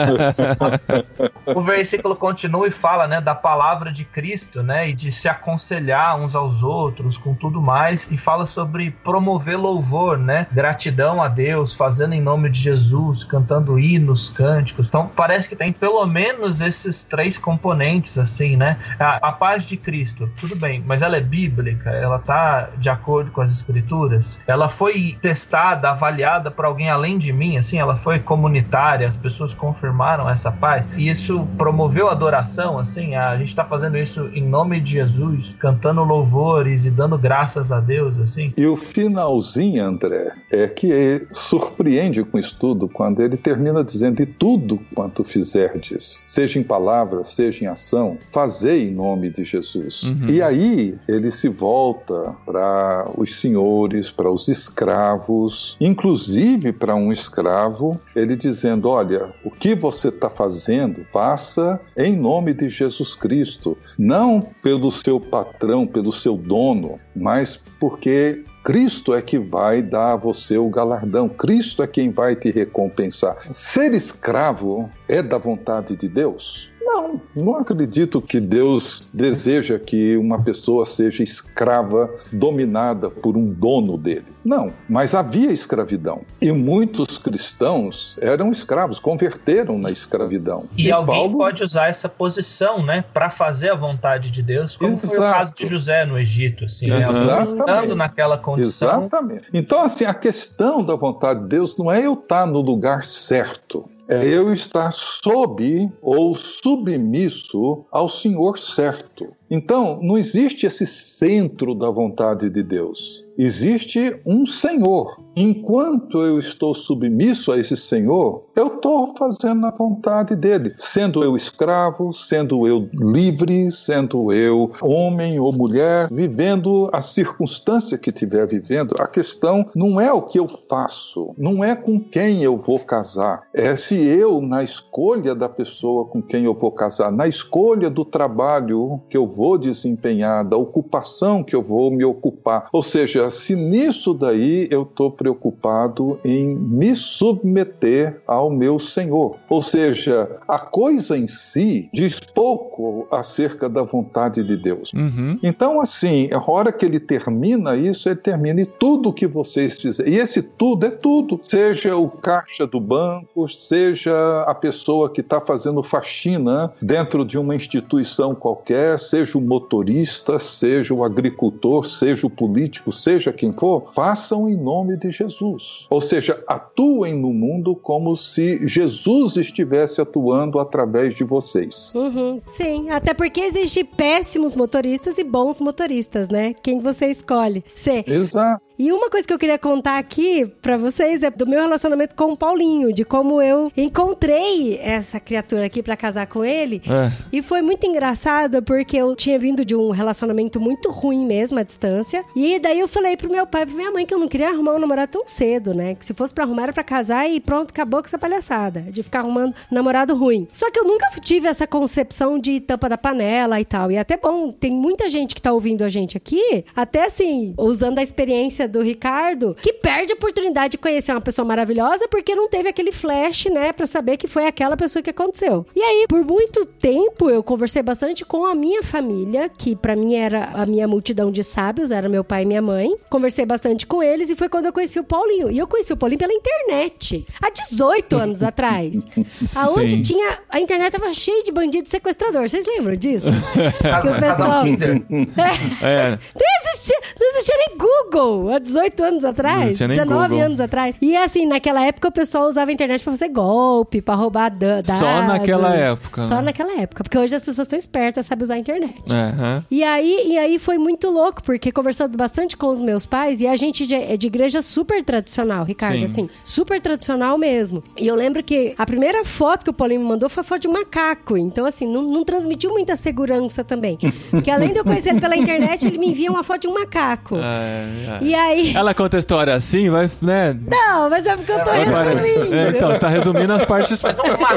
o versículo continua e fala, né, da palavra de Cristo, né, e de se aconselhar aconselhar uns aos outros, com tudo mais, e fala sobre promover louvor, né? Gratidão a Deus, fazendo em nome de Jesus, cantando hinos, cânticos. Então parece que tem pelo menos esses três componentes, assim, né? A, a paz de Cristo, tudo bem, mas ela é bíblica, ela tá de acordo com as escrituras, ela foi testada, avaliada por alguém além de mim, assim, ela foi comunitária, as pessoas confirmaram essa paz, e isso promoveu adoração, assim, a gente tá fazendo isso em nome de Jesus, cantando louvores e dando graças a Deus, assim. E o finalzinho, André, é que surpreende com isso tudo quando ele termina dizendo: E tudo quanto fizerdes, seja em palavra, seja em ação, fazei em nome de Jesus. Uhum. E aí ele se volta para os senhores, para os escravos, inclusive para um escravo, ele dizendo: Olha, o que você está fazendo, faça em nome de Jesus Cristo, não pelo seu patrão, pelo seu dono, mas porque Cristo é que vai dar a você o galardão, Cristo é quem vai te recompensar. Ser escravo é da vontade de Deus? Não, não acredito que Deus deseja que uma pessoa seja escrava, dominada por um dono dele. Não, mas havia escravidão. E muitos cristãos eram escravos, converteram na escravidão. E, e alguém Paulo... pode usar essa posição, né, para fazer a vontade de Deus, como Exato. foi o caso de José no Egito, assim, né? estando naquela condição. Exatamente. Então, assim, a questão da vontade de Deus não é eu estar no lugar certo é eu estar sob ou submisso ao Senhor certo. Então, não existe esse centro da vontade de Deus. Existe um Senhor. Enquanto eu estou submisso a esse Senhor, eu estou fazendo a vontade dele. Sendo eu escravo, sendo eu livre, sendo eu homem ou mulher, vivendo a circunstância que estiver vivendo. A questão não é o que eu faço, não é com quem eu vou casar. É se eu, na escolha da pessoa com quem eu vou casar, na escolha do trabalho que eu vou vou desempenhar, da ocupação que eu vou me ocupar. Ou seja, se nisso daí eu estou preocupado em me submeter ao meu Senhor. Ou seja, a coisa em si diz pouco acerca da vontade de Deus. Uhum. Então, assim, a hora que ele termina isso, ele termina e tudo que vocês fizerem. E esse tudo é tudo. Seja o caixa do banco, seja a pessoa que está fazendo faxina dentro de uma instituição qualquer, seja seja o motorista, seja o agricultor, seja o político, seja quem for, façam em nome de Jesus. Ou seja, atuem no mundo como se Jesus estivesse atuando através de vocês. Uhum. Sim, até porque existem péssimos motoristas e bons motoristas, né? Quem você escolhe. Sim. Exato. E uma coisa que eu queria contar aqui para vocês é do meu relacionamento com o Paulinho, de como eu encontrei essa criatura aqui para casar com ele. É. E foi muito engraçado porque eu tinha vindo de um relacionamento muito ruim mesmo à distância. E daí eu falei pro meu pai e pra minha mãe que eu não queria arrumar um namorado tão cedo, né? Que se fosse para arrumar era pra casar e pronto, acabou com essa palhaçada de ficar arrumando namorado ruim. Só que eu nunca tive essa concepção de tampa da panela e tal. E é até bom, tem muita gente que tá ouvindo a gente aqui, até assim, usando a experiência do Ricardo, que perde a oportunidade de conhecer uma pessoa maravilhosa porque não teve aquele flash, né, para saber que foi aquela pessoa que aconteceu. E aí, por muito tempo, eu conversei bastante com a minha família, que para mim era a minha multidão de sábios, era meu pai e minha mãe. Conversei bastante com eles e foi quando eu conheci o Paulinho. E eu conheci o Paulinho pela internet, há 18 anos atrás. Aonde Sim. tinha. A internet tava cheia de bandido sequestrador. Vocês lembram disso? que o pessoal. é, é. Não, existia, não existia nem Google há 18 anos atrás, 19 Google. anos atrás. E assim, naquela época o pessoal usava a internet pra fazer golpe, pra roubar dados. Só naquela época. Só né? naquela época. Porque hoje as pessoas estão espertas, sabem usar a internet. Uhum. E, aí, e aí foi muito louco, porque conversando bastante com os meus pais, e a gente é de igreja super tradicional, Ricardo, Sim. assim, super tradicional mesmo. E eu lembro que a primeira foto que o Paulinho me mandou foi a foto de um macaco. Então, assim, não, não transmitiu muita segurança também. Porque além de eu conhecer ele pela internet, ele me envia uma foto de um macaco. É, é. E aí. Ela conta a história assim, vai, né? Não, mas é porque eu tô resumindo. É, então, você tá resumindo as partes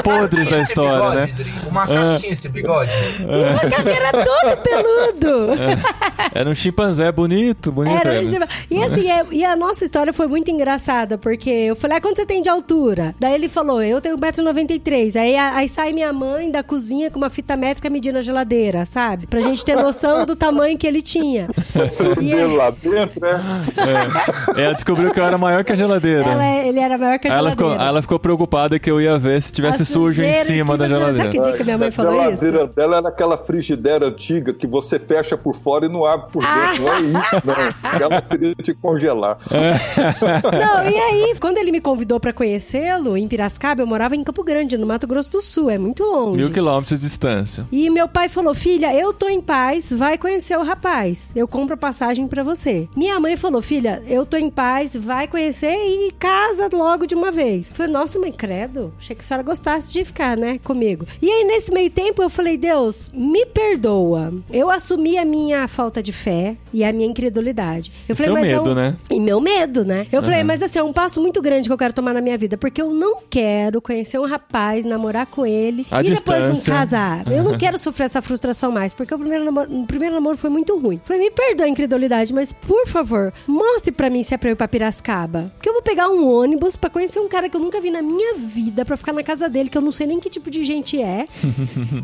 podres da história, bigode, né? O macaco tinha esse bigode. O macaco era todo peludo. Era um chimpanzé bonito, bonito. Era um ele. chimpa- E assim, é- e a nossa história foi muito engraçada, porque eu falei, ah, quanto você tem de altura? Daí ele falou, eu tenho 1,93m. Aí, aí sai minha mãe da cozinha com uma fita métrica medindo a geladeira, sabe? Pra gente ter noção do tamanho que ele tinha. E lá dentro, né? É, ela descobriu que eu era maior que a geladeira. ela, é- ele era maior que a ela geladeira. ficou, ela ficou preocupada que eu ia ver se tivesse A sujo em cima da Sabe geladeira. que dia que minha mãe a falou isso? geladeira dela era aquela frigideira antiga que você fecha por fora e não abre por dentro. Não é isso, não. Ela queria te congelar. Não, e aí, quando ele me convidou pra conhecê-lo, em Piracicaba, eu morava em Campo Grande, no Mato Grosso do Sul, é muito longe. Mil quilômetros de distância. E meu pai falou: Filha, eu tô em paz, vai conhecer o rapaz. Eu compro a passagem pra você. Minha mãe falou: Filha, eu tô em paz, vai conhecer e casa logo de uma vez. Eu falei: Nossa, mãe, credo. Achei que a senhora gostasse de ficar, né, comigo. E aí, nesse meio tempo, eu falei: Deus, me perdoa. Eu assumi a minha falta de fé e a minha incredulidade. Eu falei: Seu Mas é medo, um- né? e meu medo, né? Eu falei, mas assim, é um passo muito grande que eu quero tomar na minha vida, porque eu não quero conhecer um rapaz, namorar com ele À e depois não distância. casar. Eu não quero sofrer essa frustração mais, porque o primeiro namoro, o primeiro namoro foi muito ruim. Falei, me perdoa a incredulidade, mas por favor, mostre pra mim se é pra eu ir pra Piracicaba. Porque eu vou pegar um ônibus pra conhecer um cara que eu nunca vi na minha vida, pra ficar na casa dele, que eu não sei nem que tipo de gente é.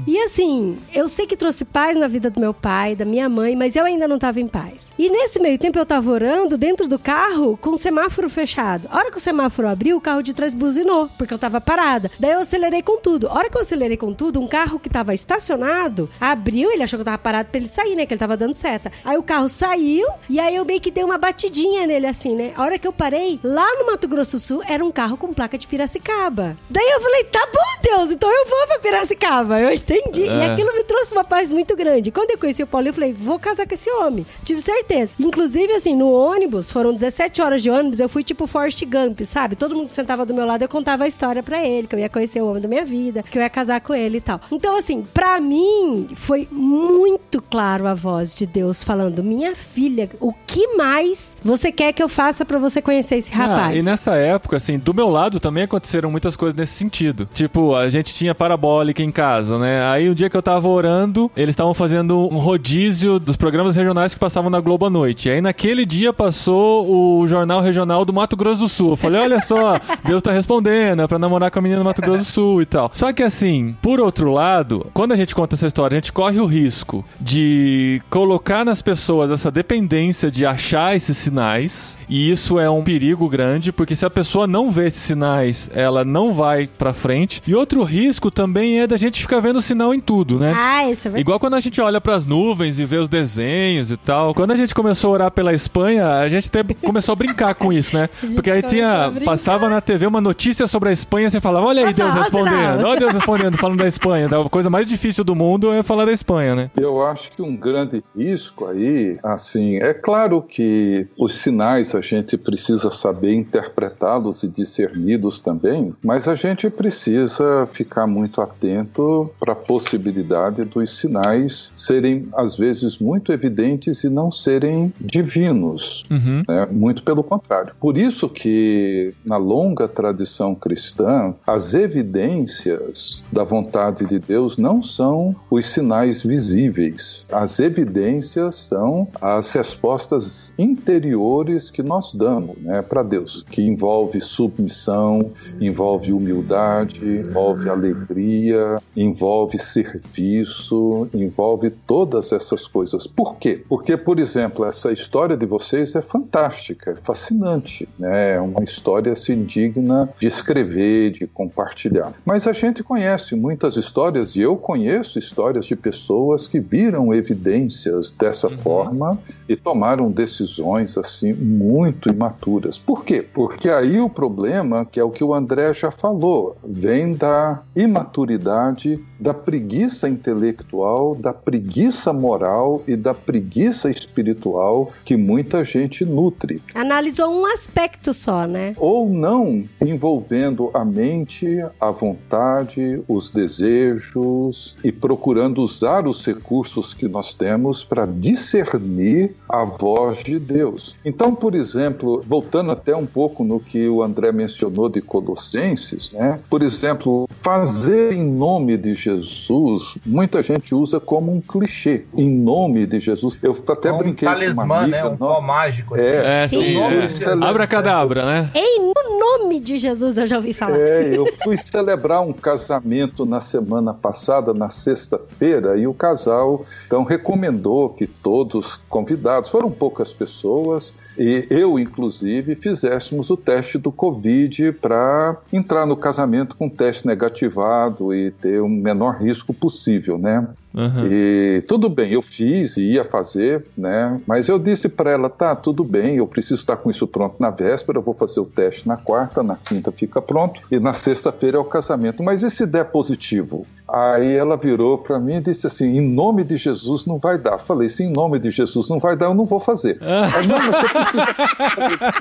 E assim, eu sei que trouxe paz na vida do meu pai, da minha mãe, mas eu ainda não tava em paz. E nesse meio tempo eu tava orando dentro do carro com o semáforo fechado. A hora que o semáforo abriu, o carro de trás buzinou, porque eu tava parada. Daí eu acelerei com tudo. A hora que eu acelerei com tudo, um carro que tava estacionado abriu, ele achou que eu tava parado pra ele sair, né? Que ele tava dando seta. Aí o carro saiu e aí eu meio que dei uma batidinha nele assim, né? A hora que eu parei, lá no Mato Grosso do Sul, era um carro com placa de Piracicaba. Daí eu falei, tá bom, Deus, então eu vou pra Piracicaba. Eu entendi. E É. aquilo me trouxe uma paz muito grande. Quando eu conheci o Paulo, eu falei, vou casar com esse homem. Tive certeza. Inclusive, assim, no ônibus, foram 17 horas de ônibus, eu fui tipo Forrest Gump, sabe? Todo mundo que sentava do meu lado, eu contava a história pra ele, que eu ia conhecer o homem da minha vida, que eu ia casar com ele e tal. Então, assim, pra mim, foi muito claro a voz de Deus falando, minha filha, o que mais você quer que eu faça pra você conhecer esse Ah, rapaz? e nessa época, assim, do meu lado também aconteceram muitas coisas nesse sentido. Tipo, a gente tinha parabólica em casa, né? Aí o dia que eu tava orando, eles estavam fazendo um rodízio dos programas regionais que passavam na Globo à noite. E aí naquele dia passou o Jornal Regional do Mato Grosso do Sul. Eu falei, olha só, Deus tá respondendo, é pra namorar com a menina do Mato Grosso do Sul e tal. Só que assim, por outro lado, quando a gente conta essa história, a gente corre o risco de colocar nas pessoas essa dependência de achar esses sinais. E isso é um perigo grande, porque se a pessoa não vê esses sinais, ela não vai pra frente. E outro risco também é da gente ficar vendo sinal em tudo, né? Ah, isso é verdade. Igual quando a gente olha pras nuvens e vê os desenhos e tal. Quando a gente começou a orar pela Espanha, a gente até começou a brincar com isso, né? Porque aí tinha passava na TV uma notícia sobre a Espanha, você falava: "Olha aí Deus respondendo". Olha Deus respondendo, falando da Espanha. A coisa mais difícil do mundo é falar da Espanha, né? Eu acho que um grande risco aí, assim, é claro que os sinais a gente precisa saber interpretá-los e discerni-los também, mas a gente precisa ficar muito atento para a possibilidade dos sinais serem, às vezes, muito evidentes e não serem divinos. Uhum. né? Muito pelo contrário. Por isso que na longa tradição cristã, as evidências da vontade de Deus não são os sinais visíveis. As evidências são as respostas interiores que nós damos né, para Deus, que envolve submissão, envolve humildade, envolve alegria, envolve serviço, envolve todas essas coisas. Por quê? Porque, por exemplo, essa história de vocês é fantástica, é fascinante, né? é uma história assim, digna de escrever, de compartilhar. Mas a gente conhece muitas histórias, e eu conheço histórias de pessoas que viram evidências dessa forma e tomaram decisões assim muito imaturas. Por quê? Porque aí o problema, que é o que o André já falou, vem da imaturidade, da preguiça intelectual, da preguiça moral e da preguiça espiritual que muita gente nutre. Analisou um aspecto só, né? Ou não envolvendo a mente, a vontade, os desejos e procurando usar os recursos que nós temos para discernir a voz de Deus. Deus. Então, por exemplo, voltando até um pouco no que o André mencionou de Colossenses, né? Por exemplo, fazer em nome de Jesus, muita gente usa como um clichê. Em nome de Jesus. Eu até É um brinquei com uma talismã, amiga, né? Um nossa, pó mágico. assim. É, Sim. sim. nome É. de celebrar- Abracadabra, né? Em nome de Jesus, eu já ouvi falar. É, eu fui celebrar um casamento na semana passada, na sexta-feira, e o casal então recomendou que todos convidados, foram poucas pessoas, e eu, inclusive, fizéssemos o teste do Covid para entrar no casamento com teste negativado e ter o menor risco possível, né? Uhum. E tudo bem, eu fiz e ia fazer, né? Mas eu disse para ela, tá, tudo bem, eu preciso estar com isso pronto na véspera, vou fazer o teste na quarta, na quinta fica pronto e na sexta-feira é o casamento. Mas e se der positivo? Aí ela virou para mim e disse assim, em nome de Jesus não vai dar. Falei, se em nome de Jesus não vai dar, eu não vou fazer. Aí, não, mas você precisa...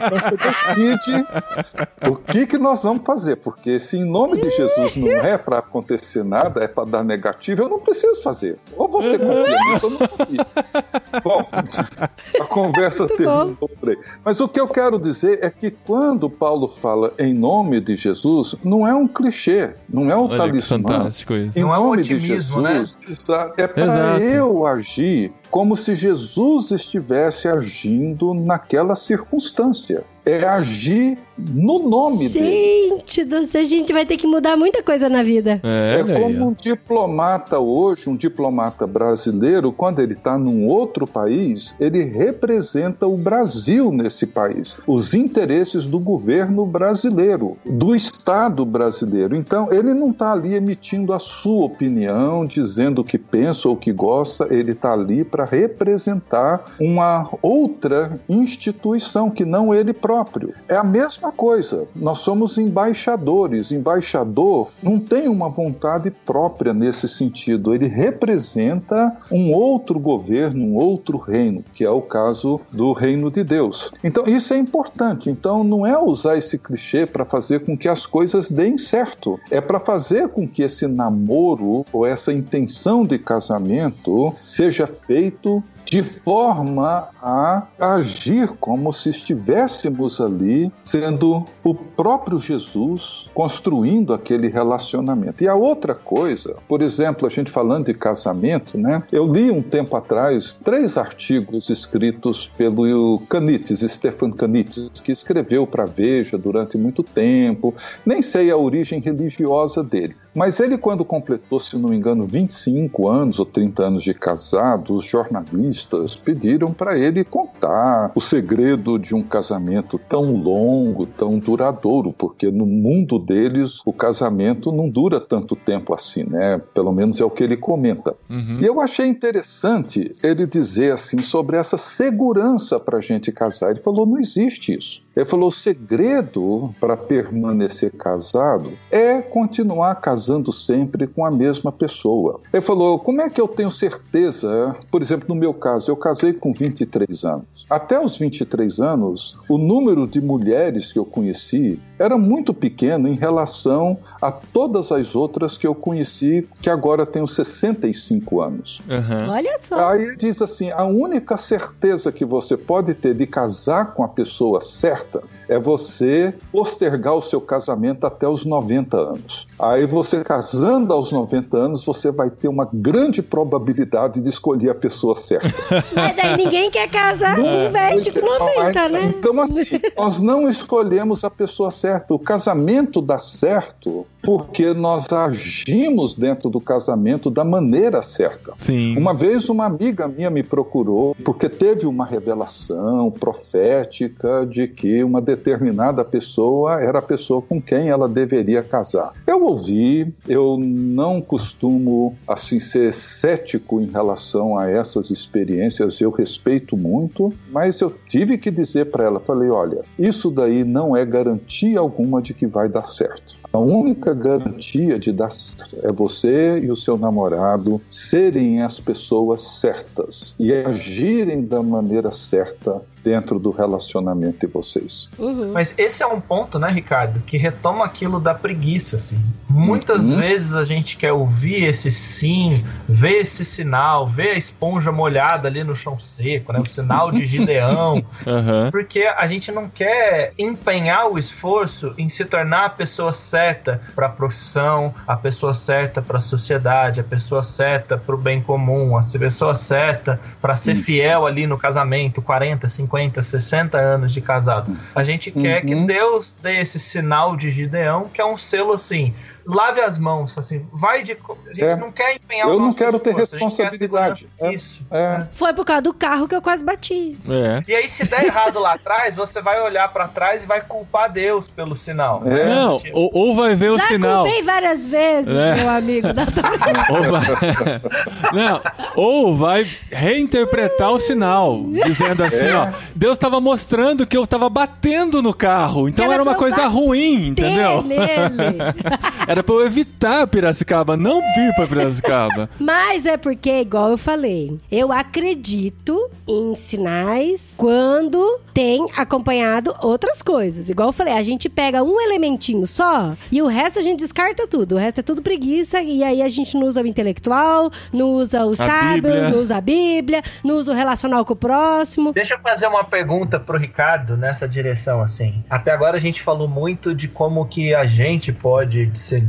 Então você decide o que que nós vamos fazer, porque se em nome de Jesus não é para acontecer nada, é para dar negativo, eu não preciso fazer. Ou você confia nisso ou não confia. Bom, a conversa terminou por aí. Mas o que eu quero dizer é que quando Paulo fala em nome de Jesus, não é um clichê, não é um Olha talismã. fantástico isso. Em Não é um nome de Jesus, exa- é para eu agir como se Jesus estivesse agindo naquela circunstância. É agir no nome dele. Gente do céu, a gente vai ter que mudar muita coisa na vida. É, É como um diplomata hoje, um diplomata brasileiro, quando ele está num outro país, ele representa o Brasil nesse país, os interesses do governo brasileiro, do Estado brasileiro. Então, ele não está ali emitindo a sua opinião, dizendo o que pensa ou o que gosta, ele está ali para representar uma outra instituição que não ele próprio. É a mesma coisa. Nós somos embaixadores. Embaixador não tem uma vontade própria nesse sentido. Ele representa um outro governo, um outro reino, que é o caso do reino de Deus. Então, isso é importante. Então, não é usar esse clichê para fazer com que as coisas deem certo. É para fazer com que esse namoro ou essa intenção de casamento seja feito de forma a agir como se estivéssemos ali sendo o próprio Jesus construindo aquele relacionamento. E a outra coisa, por exemplo, a gente falando de casamento, né? Eu li um tempo atrás três artigos escritos pelo Canites, Stefan Canites, que escreveu para Veja durante muito tempo. Nem sei a origem religiosa dele, mas ele quando completou, se não me engano, 25 anos ou 30 anos de casado, os jornalistas pediram para ele contar o segredo de um casamento tão longo, tão duradouro, porque no mundo deles o casamento não dura tanto tempo assim, né? Pelo menos é o que ele comenta. Uhum. E eu achei interessante ele dizer assim sobre essa segurança para a gente casar. Ele falou: não existe isso. Ele falou: o segredo para permanecer casado é continuar casando sempre com a mesma pessoa. Ele falou: como é que eu tenho certeza? Por exemplo, no meu caso, eu casei com 23 anos. Até os 23 anos, o número de mulheres que eu conheci era muito pequeno em relação a todas as outras que eu conheci, que agora tenho 65 anos. Uhum. Olha só. Aí ele diz assim: a única certeza que você pode ter de casar com a pessoa certa é você postergar o seu casamento até os 90 anos. Aí você casando aos 90 anos, você vai ter uma grande probabilidade de escolher a pessoa certa. Mas daí ninguém quer casar com um velho de 90, né? Então, assim, nós não escolhemos a pessoa certa. O casamento dá certo porque nós agimos dentro do casamento da maneira certa. Sim. Uma vez uma amiga minha me procurou porque teve uma revelação profética de que uma determinada pessoa era a pessoa com quem ela deveria casar. Eu ouvi, eu não costumo assim ser cético em relação a essas experiências, eu respeito muito, mas eu tive que dizer para ela, falei, olha, isso daí não é garantia alguma de que vai dar certo. A única garantia de dar certo é você e o seu namorado serem as pessoas certas e agirem da maneira certa dentro do relacionamento de vocês. Uhum. Mas esse é um ponto, né, Ricardo, que retoma aquilo da preguiça, assim. Muitas uhum. vezes a gente quer ouvir esse sim, ver esse sinal, ver a esponja molhada ali no chão seco, né, o sinal de Gideão, uhum. porque a gente não quer empenhar o esforço em se tornar a pessoa certa para a profissão, a pessoa certa para a sociedade, a pessoa certa para o bem comum, a pessoa certa para ser uhum. fiel ali no casamento, 40, 50, 60 anos de casado. A gente quer que uhum. Deus dê esse sinal de Gideão, que é um selo assim lave as mãos, assim, vai de. A gente é. não quer empenhar Eu não quero ter responsabilidade. É. Isso. É. Foi por causa do carro que eu quase bati. É. E aí, se der errado lá atrás, você vai olhar para trás e vai culpar Deus pelo sinal. É. Não, tipo... ou, ou, vai ver o Já sinal. Já culpei várias vezes, é. meu amigo. ou vai... não, ou vai reinterpretar o sinal, dizendo assim, é. ó, Deus estava mostrando que eu estava batendo no carro, então era uma coisa ruim, entendeu? Nele. Era pra eu evitar Piracicaba, não vir pra Piracicaba. Mas é porque, igual eu falei, eu acredito em sinais quando tem acompanhado outras coisas. Igual eu falei, a gente pega um elementinho só e o resto a gente descarta tudo. O resto é tudo preguiça e aí a gente não usa o intelectual, não usa os a sábios, Bíblia. não usa a Bíblia, não usa o relacional com o próximo. Deixa eu fazer uma pergunta pro Ricardo nessa direção, assim. Até agora a gente falou muito de como que a gente pode ser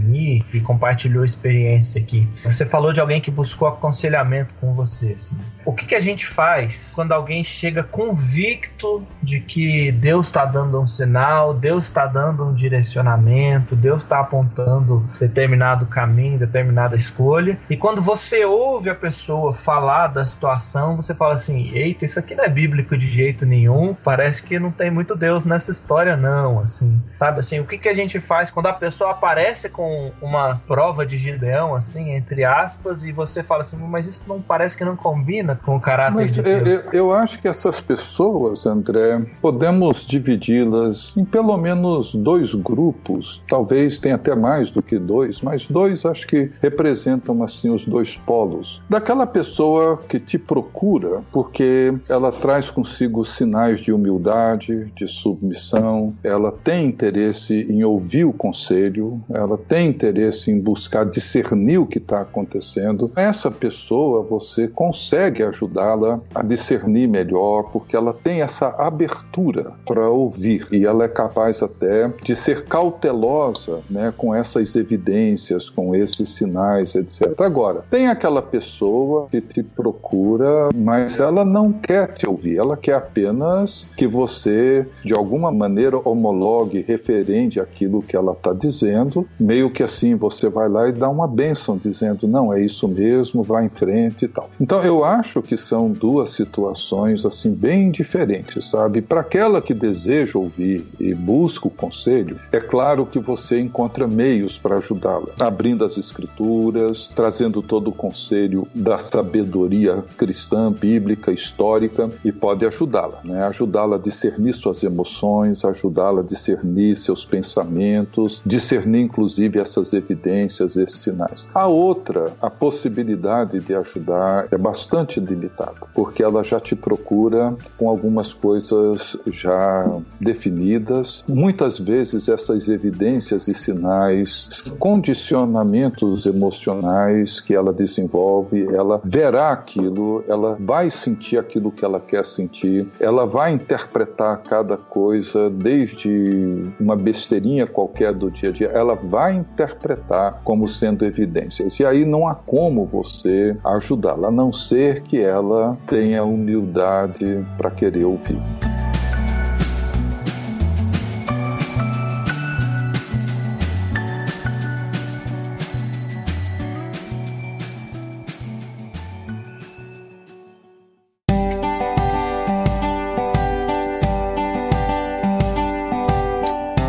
e compartilhou experiência aqui. Você falou de alguém que buscou aconselhamento com você. Assim. O que, que a gente faz quando alguém chega convicto de que Deus está dando um sinal, Deus está dando um direcionamento, Deus está apontando determinado caminho, determinada escolha, e quando você ouve a pessoa falar da situação, você fala assim: eita, isso aqui não é bíblico de jeito nenhum, parece que não tem muito Deus nessa história, não. Assim, sabe assim, o que, que a gente faz quando a pessoa aparece com uma prova de Gideão, assim, entre aspas, e você fala assim, mas isso não parece que não combina com o caráter mas de Deus. Eu, eu acho que essas pessoas, André, podemos dividi-las em pelo menos dois grupos, talvez tenha até mais do que dois, mas dois acho que representam assim os dois polos. Daquela pessoa que te procura porque ela traz consigo sinais de humildade, de submissão, ela tem interesse em ouvir o conselho, ela tem interesse em buscar discernir o que está acontecendo, essa pessoa você consegue ajudá-la a discernir melhor, porque ela tem essa abertura para ouvir e ela é capaz até de ser cautelosa né, com essas evidências, com esses sinais, etc. Agora, tem aquela pessoa que te procura, mas ela não quer te ouvir, ela quer apenas que você, de alguma maneira, homologue, referende aquilo que ela está dizendo, meio que assim você vai lá e dá uma bênção dizendo não é isso mesmo, vá em frente e tal. Então eu acho que são duas situações assim bem diferentes, sabe? Para aquela que deseja ouvir e busca o conselho, é claro que você encontra meios para ajudá-la, abrindo as escrituras, trazendo todo o conselho da sabedoria cristã, bíblica, histórica e pode ajudá-la, né? Ajudá-la a discernir suas emoções, ajudá-la a discernir seus pensamentos, discernir inclusive essas evidências, esses sinais. A outra, a possibilidade de ajudar é bastante limitada, porque ela já te procura com algumas coisas já definidas. Muitas vezes essas evidências e sinais, condicionamentos emocionais que ela desenvolve, ela verá aquilo, ela vai sentir aquilo que ela quer sentir, ela vai interpretar cada coisa, desde uma besteirinha qualquer do dia a dia, ela vai interpretar como sendo evidências. E aí não há como você ajudá-la, a não ser que ela tenha humildade para querer ouvir.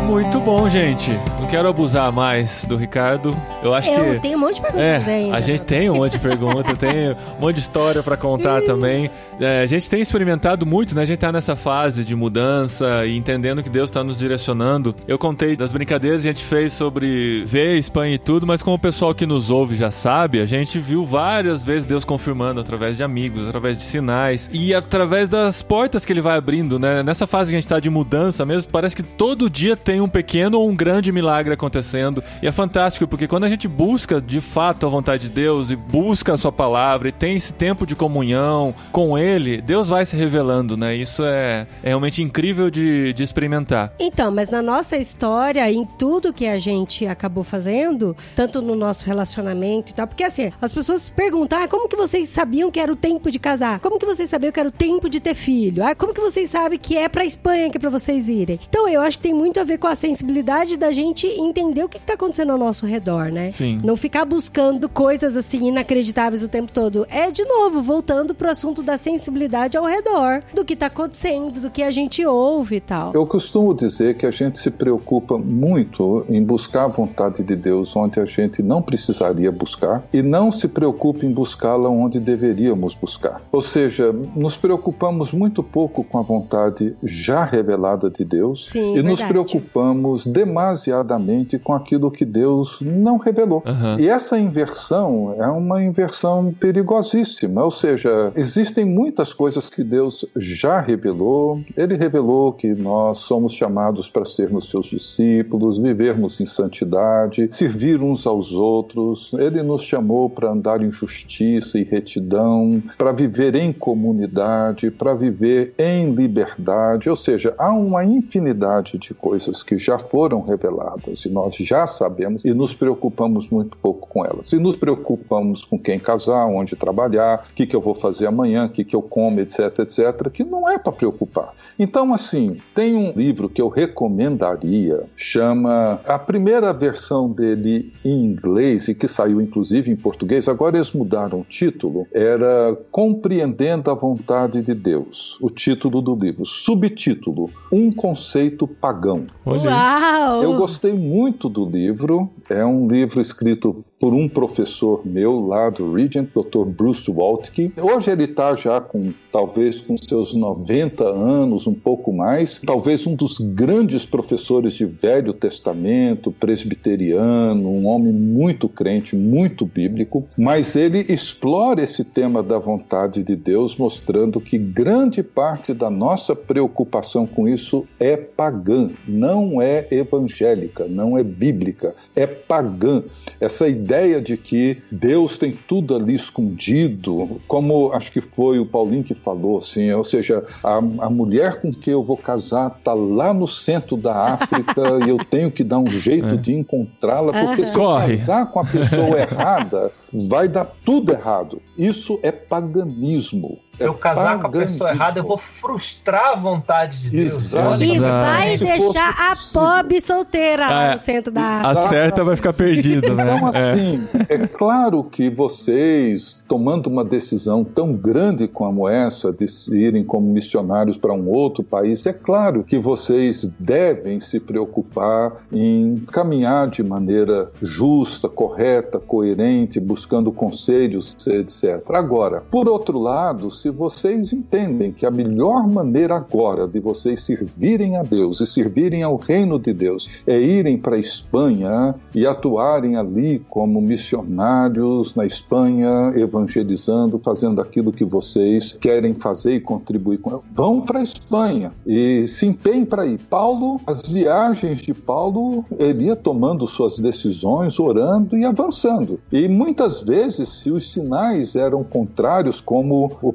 Muito bom, gente quero abusar mais do Ricardo. Eu acho Eu que. tenho um monte de perguntas É, ainda. a gente tem um monte de perguntas, tem um monte de história pra contar também. É, a gente tem experimentado muito, né? A gente tá nessa fase de mudança e entendendo que Deus tá nos direcionando. Eu contei das brincadeiras que a gente fez sobre ver Espanha e tudo, mas como o pessoal que nos ouve já sabe, a gente viu várias vezes Deus confirmando através de amigos, através de sinais e através das portas que ele vai abrindo, né? Nessa fase que a gente tá de mudança mesmo, parece que todo dia tem um pequeno ou um grande milagre acontecendo. E é fantástico, porque quando a gente busca de fato a vontade de Deus e busca a sua palavra e tem esse tempo de comunhão com ele, Deus vai se revelando, né? Isso é, é realmente incrível de, de experimentar. Então, mas na nossa história, em tudo que a gente acabou fazendo, tanto no nosso relacionamento e tal, porque assim, as pessoas perguntam, ah, como que vocês sabiam que era o tempo de casar? Como que vocês sabiam que era o tempo de ter filho? Ah, como que vocês sabem que é pra Espanha que é pra vocês irem? Então, eu acho que tem muito a ver com a sensibilidade da gente entender o que, que tá acontecendo ao nosso redor, né? Sim. Não ficar buscando coisas assim inacreditáveis o tempo todo. É, de novo, voltando pro assunto da sensibilidade ao redor, do que tá acontecendo, do que a gente ouve e tal. Eu costumo dizer que a gente se preocupa muito em buscar a vontade de Deus onde a gente não precisaria buscar e não se preocupa em buscá-la onde deveríamos buscar. Ou seja, nos preocupamos muito pouco com a vontade já revelada de Deus Sim, e nos verdade. preocupamos demasiadamente com aquilo que Deus não revelou. Aham. E essa inversão é uma inversão perigosíssima, ou seja, existem muitas coisas que Deus já revelou. Ele revelou que nós somos chamados para sermos seus discípulos, vivermos em santidade, servir uns aos outros. Ele nos chamou para andar em justiça e retidão, para viver em comunidade, para viver em liberdade. Ou seja, há uma infinidade de coisas que já foram reveladas e nós já sabemos e nos preocupamos muito pouco com elas. E nos preocupamos com quem casar, onde trabalhar, o que, que eu vou fazer amanhã, o que, que eu como, etc, etc, que não é para preocupar. Então, assim, tem um livro que eu recomendaria, chama a primeira versão dele em inglês e que saiu inclusive em português, agora eles mudaram o título, era Compreendendo a Vontade de Deus. O título do livro. Subtítulo: Um conceito pagão. Olha. Uau! Eu gostei muito do livro. É um livro escrito por um professor meu lá do Regent, Dr. Bruce Waltke. Hoje ele está já com talvez com seus 90 anos, um pouco mais, talvez um dos grandes professores de Velho Testamento, presbiteriano, um homem muito crente, muito bíblico, mas ele explora esse tema da vontade de Deus, mostrando que grande parte da nossa preocupação com isso é pagã, não é evangélica, não é bíblica, é pagã. Essa ideia de que Deus tem tudo ali escondido, como acho que foi o Paulinho que falou, assim, ou seja, a, a mulher com que eu vou casar está lá no centro da África e eu tenho que dar um jeito de encontrá-la, porque se Corre. eu casar com a pessoa errada, vai dar tudo errado. Isso é paganismo. Se eu É casar com a pessoa errada, eu vou frustrar a vontade de Deus. Exato. Olha E vai Se deixar a pobre solteira lá É. no centro da A África. certa vai ficar perdida, né? Então, É. assim, é. claro que vocês, tomando uma decisão tão grande como essa, de irem como missionários para um outro país, é claro que vocês devem se preocupar em caminhar de maneira justa, correta, coerente, buscando conselhos, etc. Agora, por outro lado, se vocês entendem que a melhor maneira agora de vocês servirem a Deus e servirem ao reino de Deus é irem para a Espanha e atuarem ali como missionários na Espanha, evangelizando, fazendo aquilo que vocês querem fazer e contribuir com. Vão para a Espanha e se empenhem para ir. Paulo, as viagens de Paulo, ele ia tomando suas decisões, orando e avançando. E muitas vezes, se os sinais eram contrários, como o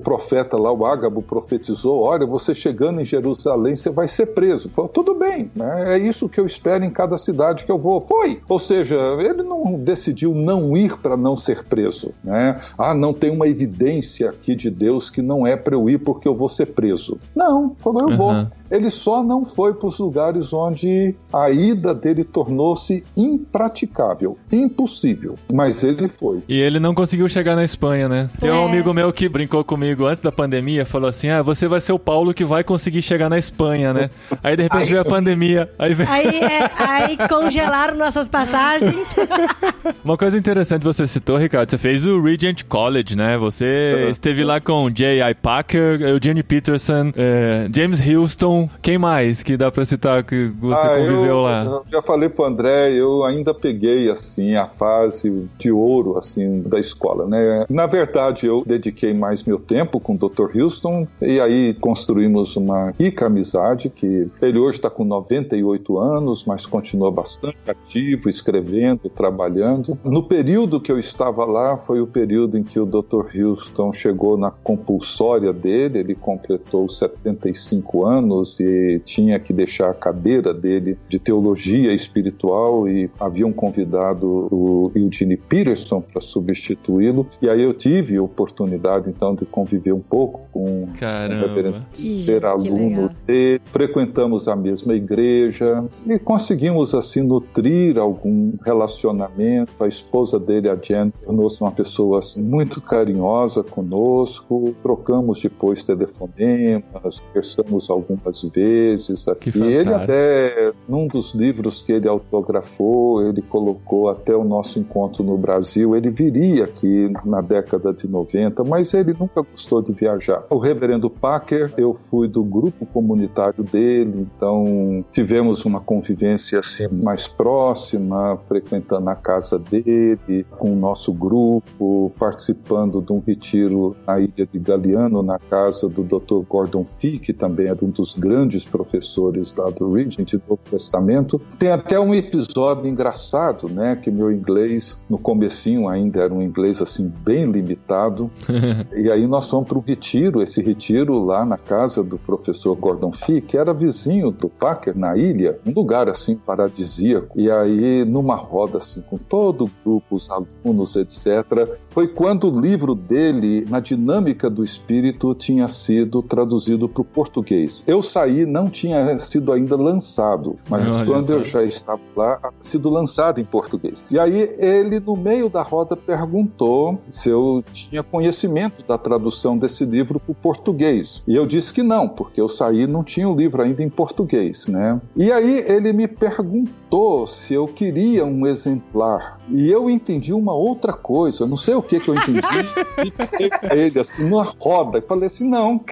lá, o Ágabo, profetizou: olha, você chegando em Jerusalém, você vai ser preso. Falou, tudo bem, né? é isso que eu espero em cada cidade que eu vou. Foi! Ou seja, ele não decidiu não ir para não ser preso. Né? Ah, não tem uma evidência aqui de Deus que não é para eu ir porque eu vou ser preso. Não, falou, eu vou. Ele só não foi para os lugares onde a ida dele tornou-se impraticável, impossível. Mas ele foi. E ele não conseguiu chegar na Espanha, né? Tem um É. amigo meu que brincou comigo antes da pandemia, falou assim: Ah, você vai ser o Paulo que vai conseguir chegar na Espanha, né? Aí de repente Aí- veio a pandemia. Aí veio... Aí, é, aí congelaram nossas passagens. Uma coisa interessante que você citou, Ricardo, você fez o Regent College, né? Você Uhum. esteve lá com J.I. Packer, Eugene Peterson, eh, James Houston. Quem mais que dá pra citar que você Ah, conviveu eu, lá? já falei pro André, eu ainda peguei assim a fase de ouro assim da escola, né? Na verdade, eu dediquei mais meu tempo com o Dr. Houston e aí construímos uma rica amizade que ele hoje está com 98 anos, mas continua bastante ativo, escrevendo, trabalhando. No período que eu estava lá foi o período em que o Dr. Houston chegou na compulsória dele, ele completou 75 anos e tinha que deixar a cadeira dele de teologia espiritual e haviam convidado o Eugene Peterson para substituí-lo. E aí eu tive a oportunidade então de conviver um pouco com o reverendo Caramba. Que, ser aluno dele, frequentamos a mesma igreja e conseguimos assim nutrir algum relacionamento. A esposa dele, a Jen, tornou-se uma pessoa assim, muito carinhosa conosco. Trocamos depois telefonemas, conversamos algumas vezes aqui. Que ele até num dos livros que ele autografou, ele colocou até o nosso encontro no Brasil. Ele viria aqui na década de 90, mas ele nunca gostou de viajar. O reverendo Packer, eu fui do grupo comunitário dele, então tivemos uma convivência assim mais próxima, frequentando a casa dele, com o nosso grupo, participando de um retiro na ilha de Galeano, na casa do Dr. Gordon Fee, que também era um dos grandes professores lá do Regent do Novo Testamento. Tem até um episódio engraçado, né, que meu inglês no comecinho ainda era um inglês assim bem limitado. e aí nós fomos para um retiro, esse retiro lá na casa do professor Gordon Fee, que era vizinho do Packer na ilha, um lugar assim paradisíaco. E aí numa roda assim com todo o grupo, os alunos, etc. Foi quando o livro dele, na dinâmica do espírito, tinha sido traduzido para o português. Eu saí, não tinha sido ainda lançado, mas Olha quando eu já estava lá, tinha sido lançado em português. E aí ele, no meio da roda, perguntou se eu tinha conhecimento da tradução desse livro para o português. E eu disse que não, porque eu saí e não tinha o livro ainda em português, né? E aí ele me perguntou se eu queria um exemplar. E eu entendi uma outra coisa, não sei o que que eu entendi. e ele assim, numa roda, falei assim, não.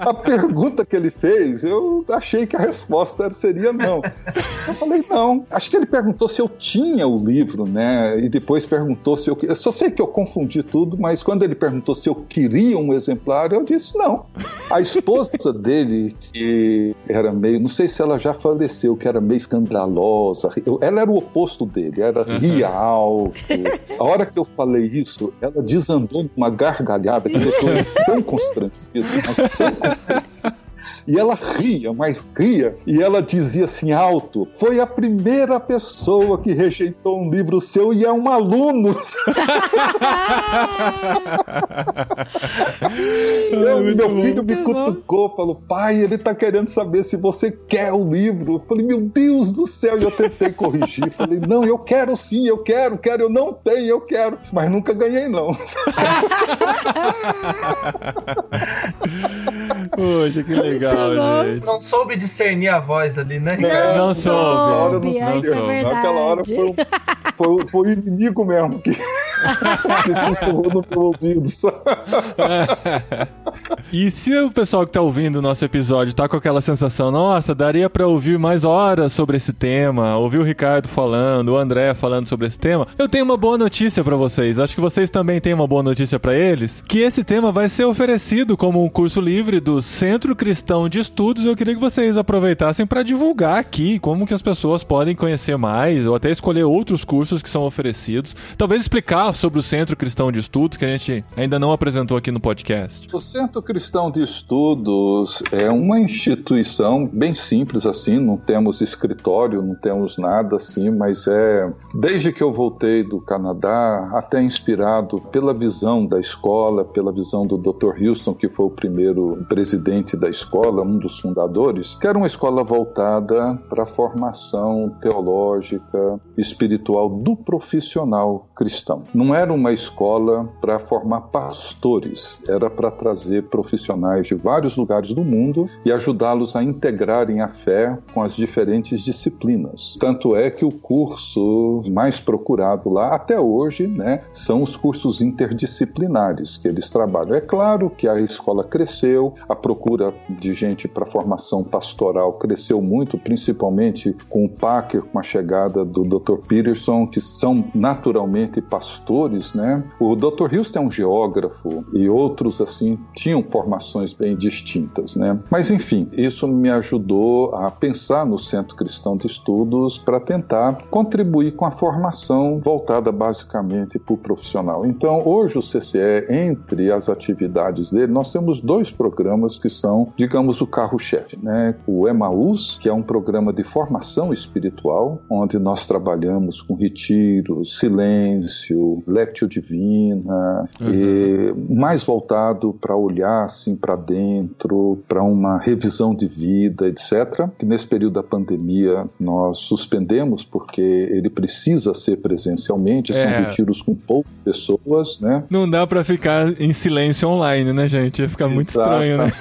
a pergunta que ele fez, eu achei que a resposta seria não. Eu falei, não. Acho que ele perguntou se eu tinha o livro, né? E depois perguntou se eu. Eu só sei que eu confundi tudo, mas quando ele perguntou se eu queria um exemplar, eu disse não. A esposa dele, que era meio. Não sei se ela já faleceu, que era meio escandalosa. ela era o oposto dele, era ria alto. A hora que eu falei isso, ela desandou numa gargalhada que deixou ele tão constrangido, mas tão constrangido. E ela ria, mas ria, e ela dizia assim alto: Foi a primeira pessoa que rejeitou um livro seu e é um aluno. Eu- meu bom. filho me cutucou, falou: Pai, ele tá querendo saber se você quer o livro. Eu falei: Meu Deus do céu, e eu tentei corrigir. Falei: Não, eu quero sim, eu quero, quero, eu não tenho, eu quero. Mas nunca ganhei, não. Poxa, que legal, bom. gente. Não soube discernir a voz ali, né? Não soube. soube, Não isso é soube. Naquela hora foi, foi, foi o inimigo mesmo que, que sussurrou no meu ouvido. E se o pessoal que tá ouvindo o nosso episódio tá com aquela sensação, nossa, daria pra ouvir mais horas sobre esse tema, ouvir o Ricardo falando, o André falando sobre esse tema, eu tenho uma boa notícia pra vocês. Acho que vocês também têm uma boa notícia pra eles, que esse tema vai ser oferecido como um curso livre do Centro Cristão de Estudos. Eu queria que vocês aproveitassem pra divulgar aqui como que as pessoas podem conhecer mais ou até escolher outros cursos que são oferecidos. Talvez explicar sobre o Centro Cristão de Estudos que a gente ainda não apresentou aqui no podcast. O Centro Cristão de Estudos é uma instituição bem simples assim, não temos escritório, não temos nada assim, mas é desde que eu voltei do Canadá, até inspirado pela visão da escola, pela visão do Dr. Houston, que foi o primeiro presidente da escola, um dos fundadores, que era uma escola voltada para a formação teológica, espiritual do profissional cristão. Não era uma escola para formar pastores, era para trazer profissionais de vários lugares do mundo e ajudá-los a integrarem a fé com as diferentes disciplinas. Tanto é que o curso mais procurado lá até hoje, né, são os cursos interdisciplinares que eles trabalham. É claro que a escola cresceu, a procura de gente para formação pastoral cresceu muito, principalmente com o Packer, com a chegada do Dr. Peterson, que são naturalmente pastores, né? O Dr. Houston é um geógrafo e outros assim tinham formações bem distintas, né? Mas enfim, isso me ajudou a pensar no Centro Cristão de Estudos para tentar contribuir com a formação voltada basicamente para o profissional. Então, hoje o CCE, entre as atividades dele, nós temos dois programas que são, digamos, o carro-chefe, né? O Emaús, que é um programa de formação espiritual, onde nós trabalhamos com retiro, silêncio, lectio divina, uhum. e mais voltado para olhar assim para dentro, para uma revisão de vida, etc. Que nesse período da pandemia nós suspendemos porque ele precisa ser presencialmente, são é. retiros com poucas pessoas, né? Não dá para ficar em silêncio online, né, gente? Ia ficar muito estranho, né?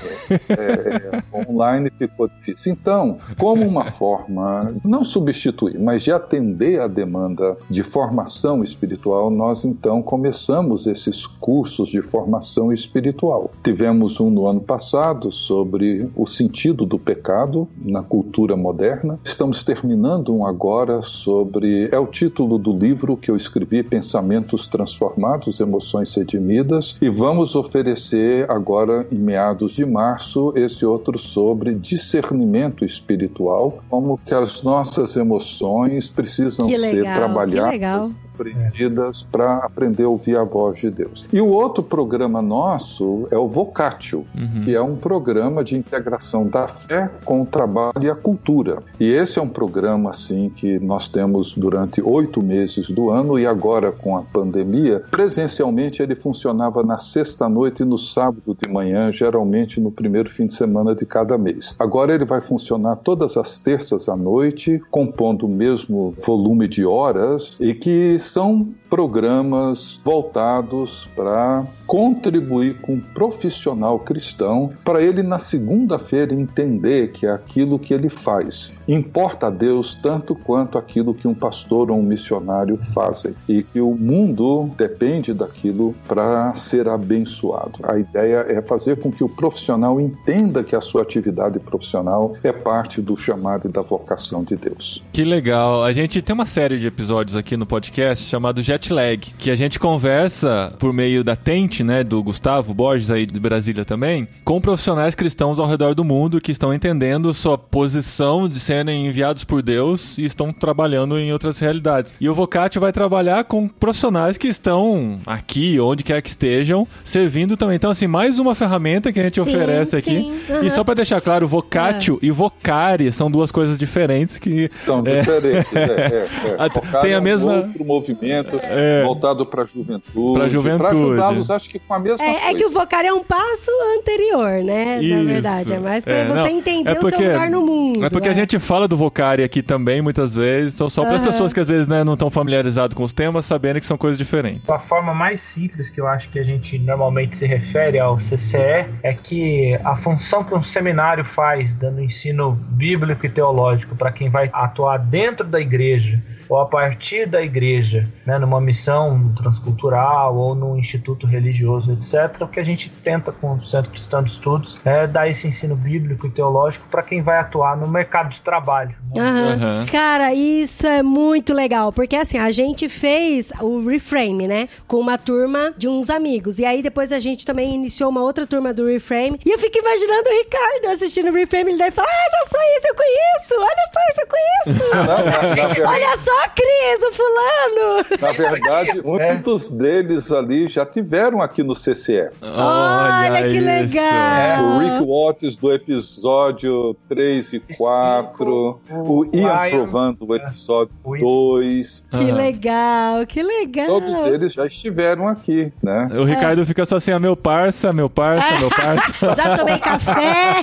É, é, online ficou difícil. Então, como uma forma, não substituir, mas de atender a demanda de formação espiritual, nós então começamos esses cursos de formação espiritual. Tivemos um no ano passado sobre o sentido do pecado na cultura moderna. Estamos terminando um agora sobre. É o título do livro que eu escrevi, Pensamentos Transformados, Emoções Redimidas. E vamos oferecer agora, em meados de março, esse outro sobre discernimento espiritual, como que as nossas emoções precisam ser trabalhadas compreendidas para aprender a ouvir a voz de Deus. E o outro programa nosso é o Vocatio, uhum. que é um programa de integração da fé com o trabalho e a cultura. E esse é um programa assim que nós temos durante oito meses do ano e agora com a pandemia, presencialmente ele funcionava na sexta noite e no sábado de manhã, geralmente no primeiro fim de semana de cada mês. Agora ele vai funcionar todas as terças à noite, compondo o mesmo volume de horas e que são programas voltados para contribuir com um profissional cristão, para ele na segunda-feira entender que aquilo que ele faz importa a Deus tanto quanto aquilo que um pastor ou um missionário fazem e que o mundo depende daquilo para ser abençoado. A ideia é fazer com que o profissional entenda que a sua atividade profissional é parte do chamado e da vocação de Deus. Que legal. A gente tem uma série de episódios aqui no podcast chamado Jet Lag, que a gente conversa por meio da Tente, né, do Gustavo Borges aí de Brasília também, com profissionais cristãos ao redor do mundo que estão entendendo sua posição de serem enviados por Deus e estão trabalhando em outras realidades. E o Vocati vai trabalhar com profissionais que estão aqui, onde quer que estejam, servindo também. Então, assim, mais uma ferramenta que a gente sim, oferece aqui. Uhum. E só para deixar claro, Vocatio é. e Vocari são duas coisas diferentes que... São é... diferentes, é, é, é. Tem a mesma... Um outro movimento é. voltado para a juventude. Para juventude. Para ajudá-los, acho que com a mesma é, coisa. É que o vocar é um passo anterior, né? Isso. Na verdade. É mais para é, você não, entender é porque, o seu lugar no mundo. É porque a gente fala do vocari aqui também, muitas vezes. Então, só para as pessoas que às vezes né, não estão familiarizadas com os temas, saberem que são coisas diferentes. A forma mais simples que eu acho que a gente normalmente se refere ao CCE é que a função que um seminário faz, dando ensino bíblico e teológico para quem vai atuar dentro da igreja ou a partir da igreja, né, numa missão transcultural ou num instituto religioso, etc., o que a gente tenta com o Centro Cristão de Estudos é dar esse ensino bíblico e teológico para quem vai atuar no mercado de trabalho. Né? Uhum. Cara, isso é muito legal, porque assim, a gente fez o Reframe, né, com uma turma de uns amigos, e aí depois a gente também iniciou uma outra turma do Reframe, e eu fico imaginando o Ricardo assistindo o Reframe, ele deve falar, ah, olha só isso, eu conheço, olha só isso, eu conheço. olha só Ó, Cris, o fulano! Na verdade, aqui, muitos deles ali já tiveram aqui no CCE. Olha que isso. legal. O Rick Watts do episódio 3 e 4, o Ian Ryan. Provan do episódio O Ian. 2. Que Ah. legal, que legal. Todos eles já estiveram aqui, né? O Ricardo fica só assim, ah, meu parça, meu parça, meu parça. Já tomei café.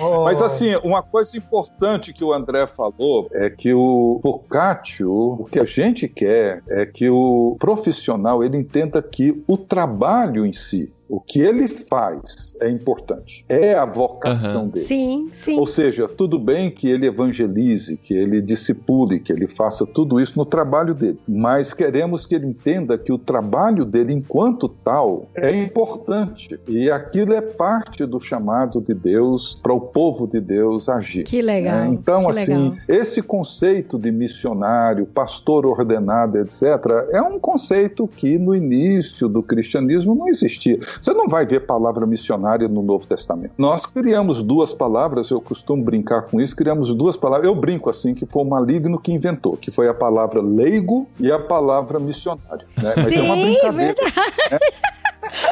Oh. Mas assim, uma coisa importante que o André falou é que o vocatio, o que a gente quer é que o profissional ele entenda que o trabalho em si, o que ele faz é importante. É a vocação Aham. dele. Sim, sim. Ou seja, tudo bem que ele evangelize, que ele discipule, que ele faça tudo isso no trabalho dele, mas queremos que ele entenda que o trabalho dele, enquanto tal, é importante e aquilo é parte do chamado de Deus para o povo de Deus agir. Que legal. né? Então, que assim, legal. esse conceito de missionário, pastor ordenado, etc., é um conceito que no início do cristianismo não existia. Você não vai ver palavra missionária no Novo Testamento. Nós criamos duas palavras, eu costumo brincar com isso, criamos duas palavras, eu brinco assim, que foi o maligno que inventou, que foi a palavra leigo e a palavra missionário. Né? Mas é uma Sim, brincadeira. né?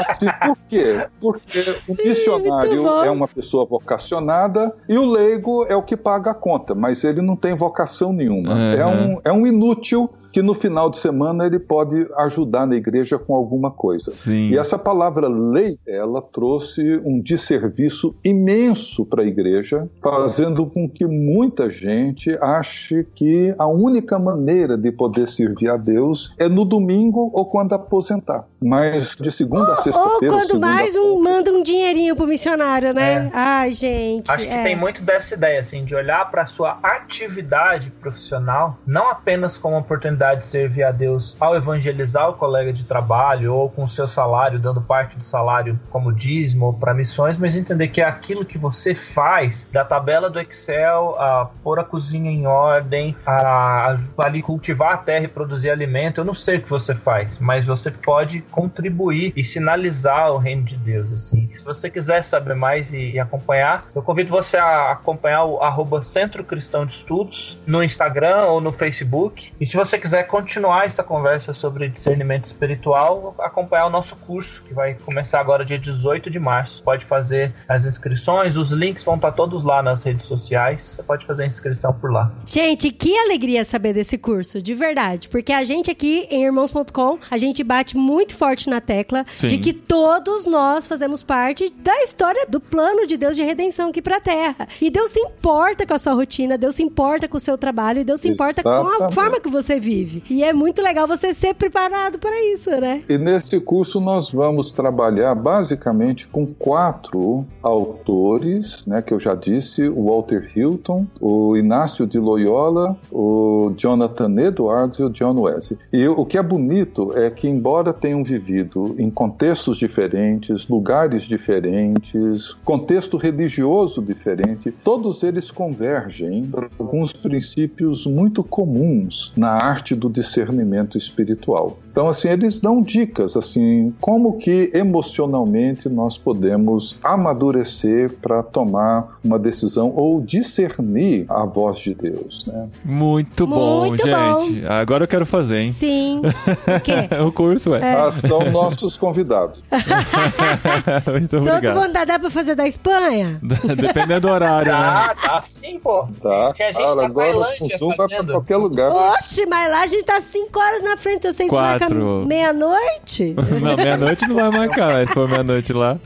Assim, por quê? Porque o missionário é uma pessoa vocacionada e o leigo é o que paga a conta, mas ele não tem vocação nenhuma. Uhum. É, um, é um inútil que no final de semana ele pode ajudar na igreja com alguma coisa. Sim. E essa palavra lei, ela trouxe um desserviço imenso para a igreja, fazendo com que muita gente ache que a única maneira de poder servir a Deus é no domingo ou quando aposentar. Mas de segunda a Ou sexta-feira. quando segunda mais a um manda um dinheirinho pro missionário, né? É. Ai, gente. Acho que é. tem muito dessa ideia, assim, de olhar para sua atividade profissional, não apenas como uma oportunidade de servir a Deus ao evangelizar o colega de trabalho ou com o seu salário, dando parte do salário como dízimo ou para missões, mas entender que é aquilo que você faz, da tabela do Excel, a pôr a cozinha em ordem, a, a ali cultivar a terra e produzir alimento. Eu não sei o que você faz, mas você pode contribuir e sinalizar o reino de Deus, assim. Se você quiser saber mais e, e acompanhar, eu convido você a acompanhar o arroba Centro Cristão de Estudos no Instagram ou no Facebook. E se você quiser continuar essa conversa sobre discernimento espiritual, acompanhar o nosso curso, que vai começar agora dia 18 de março. Pode fazer as inscrições, os links vão estar todos lá nas redes sociais. Você pode fazer a inscrição por lá. Gente, que alegria saber desse curso, de verdade. Porque a gente aqui em irmãos.com, a gente bate muito forte na tecla Sim. de que todos nós fazemos parte da história do plano de Deus de redenção aqui pra Terra. E Deus se importa com a sua rotina, Deus se importa com o seu trabalho, e Deus se importa com a Exatamente. forma que você vive. E é muito legal você ser preparado para isso, né? E nesse curso nós vamos trabalhar basicamente com quatro autores, né, que eu já disse, o Walter Hilton, o Inácio de Loyola, o Jonathan Edwards e o John Wesley. E o que é bonito é que embora tenham vivido em contextos diferentes, lugares diferentes, contexto religioso diferente, todos eles convergem para alguns princípios muito comuns na arte do discernimento espiritual. Então, assim, eles dão dicas, assim, como que emocionalmente nós podemos amadurecer para tomar uma decisão ou discernir a voz de Deus, né? Muito bom, Muito gente. Agora eu quero fazer, hein? Sim. O quê? o curso, é. Ah, são nossos convidados. Muito obrigado. vontade dá pra fazer da Espanha? Dependendo do horário, né? Tá, tá sim, pô. Tá? Tinha gente Cara, da agora o Tailândia Zoom vai para fazendo. qualquer lugar. Oxe, mas lá a gente tá cinco horas na frente. Eu sei que marca Quatro. meia-noite. Não, meia-noite não vai marcar, se for meia-noite lá.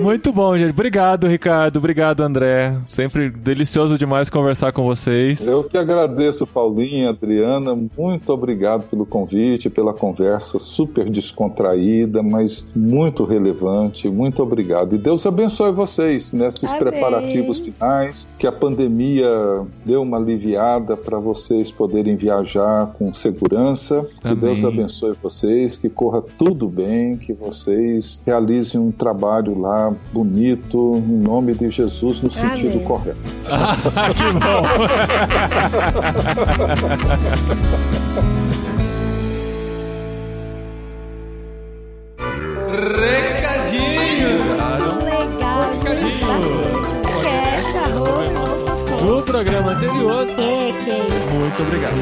Muito bom, gente. Obrigado, Ricardo. Obrigado, André. Sempre delicioso demais conversar com vocês. Eu que agradeço, Paulinha, Adriana. Muito obrigado pelo convite, pela conversa super descontraída, mas muito relevante. Muito obrigado. E Deus abençoe vocês nesses Amém. preparativos finais. Que a pandemia deu uma aliviada para vocês poderem viajar com segurança. Que Amém. Deus abençoe vocês, que corra tudo bem, que vocês realizem um trabalho lá bonito, em nome de Jesus, no sentido Amém. correto. que bom. Legal, Recadinho. arroba, irmãos.com. No programa anterior, É, que é isso. Muito obrigado.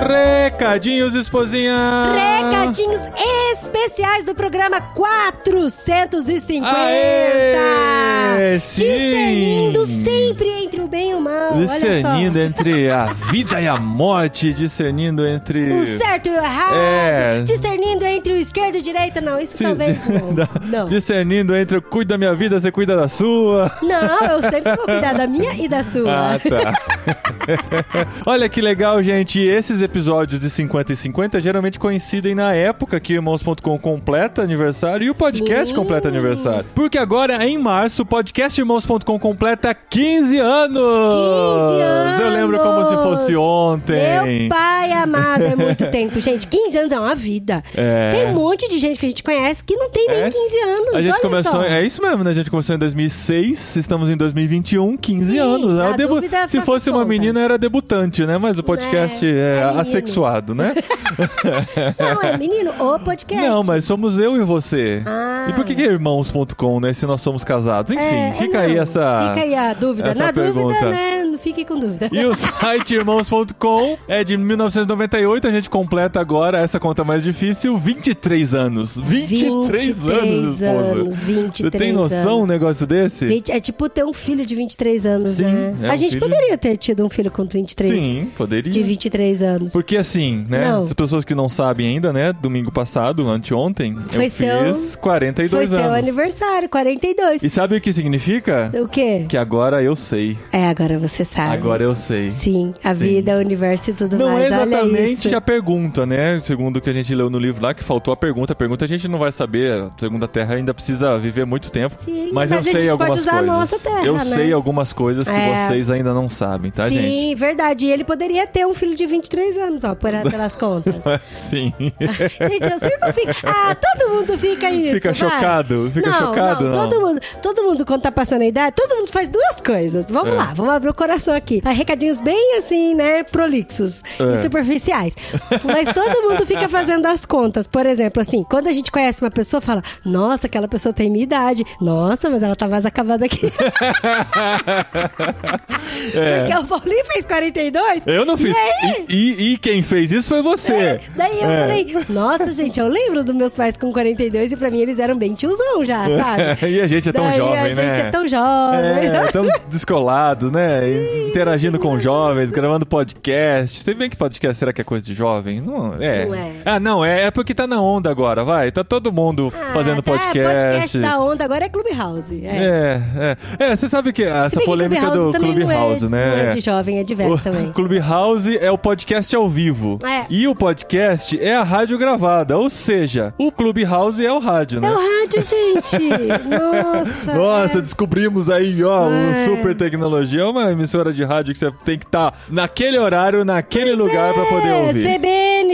Recadinhos, esposinha! Recadinhos especiais do programa 450! Aê, sim. Discernindo sempre entre o bem e o mal. Discernindo entre a vida e a morte, discernindo entre. O certo e o errado. É. Discernindo entre o esquerdo e a direita. Não, isso Se- talvez não. não. Discernindo entre eu cuido da minha vida, você cuida da sua. Não, eu sempre vou cuidar da minha e da sua. Ah, tá. Olha que legal, gente. Esses episódios de 50 e 50 geralmente coincidem na época que Irmãos.com completa aniversário e o podcast Sim. completa aniversário. Porque agora, em março, o podcast Irmãos.com completa 15 anos! 15 anos! Eu lembro como se fosse ontem. Meu pai amado, é muito tempo. Gente, 15 anos é uma vida. É. Tem um monte de gente que a gente conhece que não tem nem É, 15 anos. A gente olha começou, só. é isso mesmo, né? A gente começou em 2006, estamos em 2021, 15 Sim, anos. É debu- dúvida, Se fosse uma contas. menina, era debutante, né? Mas o podcast É, é, é menino. assexuado, né? Não, é menino, o podcast. Não, mas somos eu e você. Ah. E por que, que é irmãos.com, né? Se nós somos casados? Enfim, É, fica aí não. essa. Fica aí a dúvida. Na pergunta. dúvida, né? Não fique com dúvida. E o site irmãos.com é de 1998, a gente completa agora essa conta mais difícil, 23 anos. 23, anos, esposa. anos, 23 Você tem noção um anos. negócio desse? 20 é tipo ter um filho de 23 anos, Sim, né? é a um gente filho- poderia ter tido um filho com 23. Sim, poderia. De 23 anos. Porque assim, né? Não. As pessoas que não sabem ainda, né? Domingo passado, anteontem, Foi eu seu- fiz 42 Foi anos. seu aniversário, 42. E sabe o que significa? O quê? Que agora eu sei. É, agora você sabe. Agora eu sei. Sim, a Sim. vida, o universo e tudo Não mais. é Olha exatamente a pergunta, né? Segundo o que a gente leu no livro lá, que faltou a pergunta. A pergunta a gente não vai saber. A segunda terra ainda precisa viver muito tempo. Sim, mas, mas eu a sei gente pode algumas usar a coisas. nossa terra, eu né? sei algumas coisas que É. vocês ainda não sabem, tá, Sim, gente? verdade. E ele poderia ter um filho de 23 anos, ó, por, pelas contas. Sim. Gente, vocês não ficam. Ah, todo mundo fica isso. Fica vai. chocado? Fica não, chocado, não? Todo mundo, todo mundo, quando tá passando a idade, todo mundo faz duas coisas. Vamos É. lá, vamos abrir o coração aqui. Ah, Recadinhos bem assim, né? Prolixos É. e superficiais. Mas todo mundo fica fazendo as contas. Por exemplo, assim, quando a gente conhece uma pessoa, fala: Nossa, aquela pessoa tem minha idade. Nossa, mas ela tá mais acabada aqui. É. Porque o Paulinho fez 42. Eu não fiz. E? E, e- e quem fez isso foi você. Daí eu É. falei, nossa, gente, eu lembro dos meus pais com 42 e pra mim eles eram bem tiozão já, sabe? e a gente é tão Daí jovem, a né? gente é tão jovem. É, tão descolados, né? Interagindo com jovens, gravando podcast. Você bem que podcast será que é coisa de jovem? Não é. Não é. Ah, não, é, é porque tá na onda agora, vai. Tá todo mundo Ah, fazendo tá, podcast. podcast da onda agora é Clubhouse. É. É, é. É, você sabe que essa que polêmica Clubhouse do é- Clubhouse, né? Não é de jovem, é de velho também. Clubhouse é o podcast ao vivo. É. E o podcast é a rádio gravada. Ou seja, o Clubhouse é o rádio, né? É o rádio, gente. Nossa. Nossa, é. descobrimos aí, ó, o É. super tecnologia. É uma emissora de rádio que você tem que estar naquele horário, naquele lugar pra poder É, ouvir.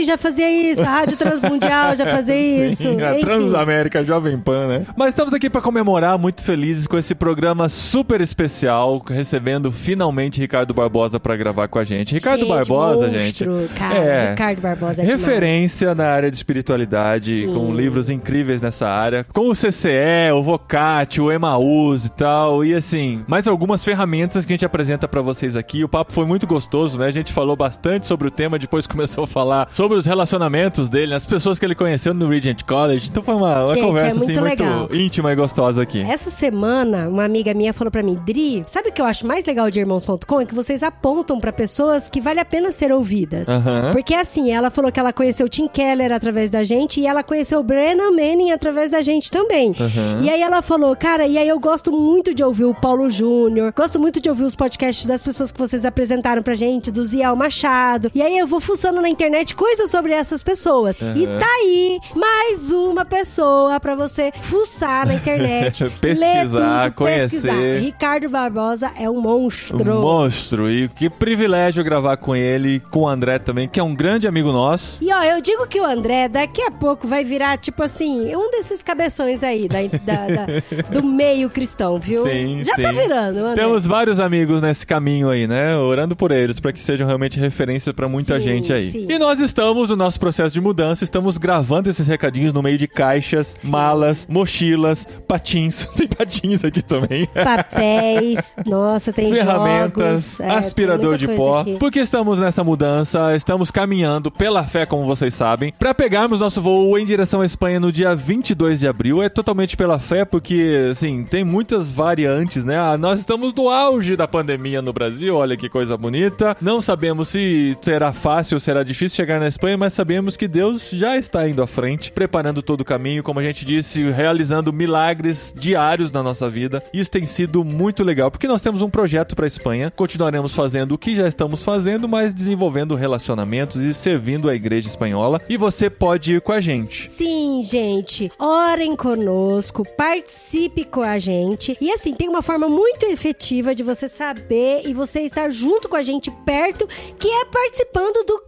Já fazia isso, a Rádio Transmundial já fazia isso. Sim, a. Transamérica Jovem Pan, né? Mas estamos aqui pra comemorar, muito felizes com esse programa super especial, recebendo finalmente Ricardo Barbosa pra gravar com a gente. Ricardo Gente, Barbosa, monstro, gente. Cara, é Ricardo Barbosa é demais. Referência na área de espiritualidade, Sim. com livros incríveis nessa área, com o CCE, o Vocate, o Emaús e tal, e assim, mais algumas ferramentas que a gente apresenta pra vocês aqui. O papo foi muito gostoso, né? A gente falou bastante sobre o tema, depois começou a falar sobre os relacionamentos dele, as pessoas que ele conheceu no Regent College. Então foi uma, uma Gente, conversa é assim muito muito legal. íntima e gostosa aqui. Essa semana, uma amiga minha falou pra mim, Dri, sabe o que eu acho mais legal de irmãos.com? É que vocês apontam pra pessoas que vale a pena ser ouvidas. Aham. Porque assim, ela falou que ela conheceu o Tim Keller através da gente e ela conheceu o Brennan Manning através da gente também. Aham. E aí ela falou, cara, e aí eu gosto muito de ouvir o Paulo Júnior, gosto muito de ouvir os podcasts das pessoas que vocês apresentaram pra gente, do Ziel Machado. E aí eu vou fuçando na internet coisas sobre essas pessoas. E Aham. tá aí mais uma pessoa pra você fuçar na internet, Pesquisar, ler tudo, conhecer. pesquisar. Ricardo Barbosa é um monstro. Um monstro. E que privilégio gravar com ele, com o André também, que é um grande amigo nosso. E ó, eu digo que o André daqui a pouco vai virar, tipo assim, um desses cabeções aí da, da- da- do meio cristão, viu? Sim, Já sim. tá virando, André. Temos vários amigos nesse caminho aí, né? Orando por eles, pra que sejam realmente referência pra muita Sim, gente aí. sim. E nós estamos estamos no nosso processo de mudança, estamos gravando esses recadinhos no meio de caixas, malas, mochilas, patins. Tem patins aqui também. Papéis, nossa, tem Ferramentas, jogos, é, aspirador tem de pó. aqui. Porque estamos nessa mudança, estamos caminhando pela fé, como vocês sabem, para pegarmos nosso voo em direção à Espanha no dia 22 de abril. É totalmente pela fé, porque, assim, tem muitas variantes, né? Ah, nós estamos no auge da pandemia no Brasil, olha que coisa bonita. Não sabemos se será fácil ou será difícil chegar na Espanha, mas sabemos que Deus já está indo à frente, preparando todo o caminho, como a gente disse, realizando milagres diários na nossa vida. Isso tem sido muito legal, porque nós temos um projeto para a Espanha. Continuaremos fazendo o que já estamos fazendo, mas desenvolvendo relacionamentos e servindo a igreja espanhola. E você pode ir com a gente. Sim, gente. Orem conosco, participe com a gente. E assim, tem uma forma muito efetiva de você saber e você estar junto com a gente perto, que é participando do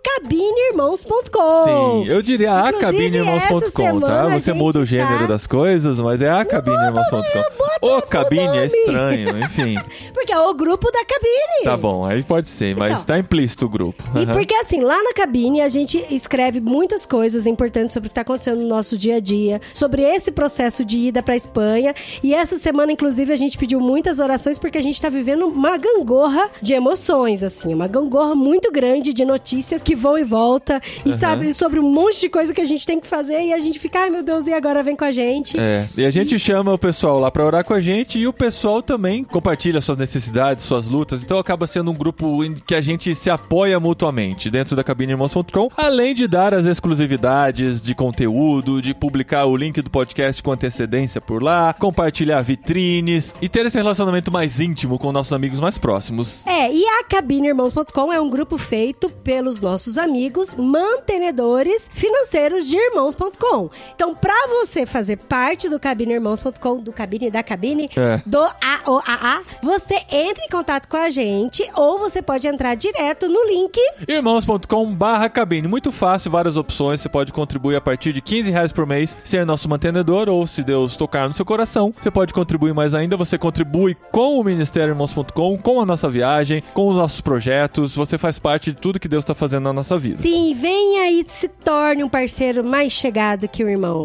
cabineirmãos.com. Sim, eu diria a Inclusive, cabineirmãos.com, essa tá? Você muda o gênero tá- das coisas, mas é a cabineirmãos.com. O cabine é estranho, enfim. Porque é o grupo da cabine. Tá bom, aí pode ser, mas Então. tá implícito o grupo. E Aham. porque assim, lá na cabine a gente escreve muitas coisas importantes sobre o que tá acontecendo no nosso dia a dia, sobre esse processo de ida pra Espanha. E essa semana, inclusive, a gente pediu muitas orações porque a gente tá vivendo uma gangorra de emoções, assim, uma gangorra muito grande de notícias que vão e volta. E sabe, sobre um monte de coisa que a gente tem que fazer e a gente fica, ai meu Deus, e agora vem com a gente. É, e a gente chama o pessoal lá pra orar com a gente e o pessoal também compartilha suas necessidades, suas lutas. Então acaba sendo um grupo em que a gente se apoia mutuamente dentro da cabineirmãos.com, além de dar as exclusividades de conteúdo, de publicar o link do podcast com antecedência por lá, compartilhar vitrines e ter esse relacionamento mais íntimo com nossos amigos mais próximos. É, e a cabineirmãos.com é um grupo feito pelos nossos amigos mantenedores financeiros de irmãos.com. Então, pra você fazer parte do cabineirmãos.com, do cabine da cabine, É. do AOAA, você entra em contato com a gente ou você pode entrar direto no link. irmãos.com barra cabine. Muito fácil, várias opções. Você pode contribuir a partir de 15 reais por mês, ser nosso mantenedor, ou se Deus tocar no seu coração, você pode contribuir mais ainda. Você contribui com o Ministério Irmãos.com, com a nossa viagem, com os nossos projetos. Você faz parte de tudo que Deus está fazendo na nossa vida. Sim, venha e se torne um parceiro mais chegado que o irmão.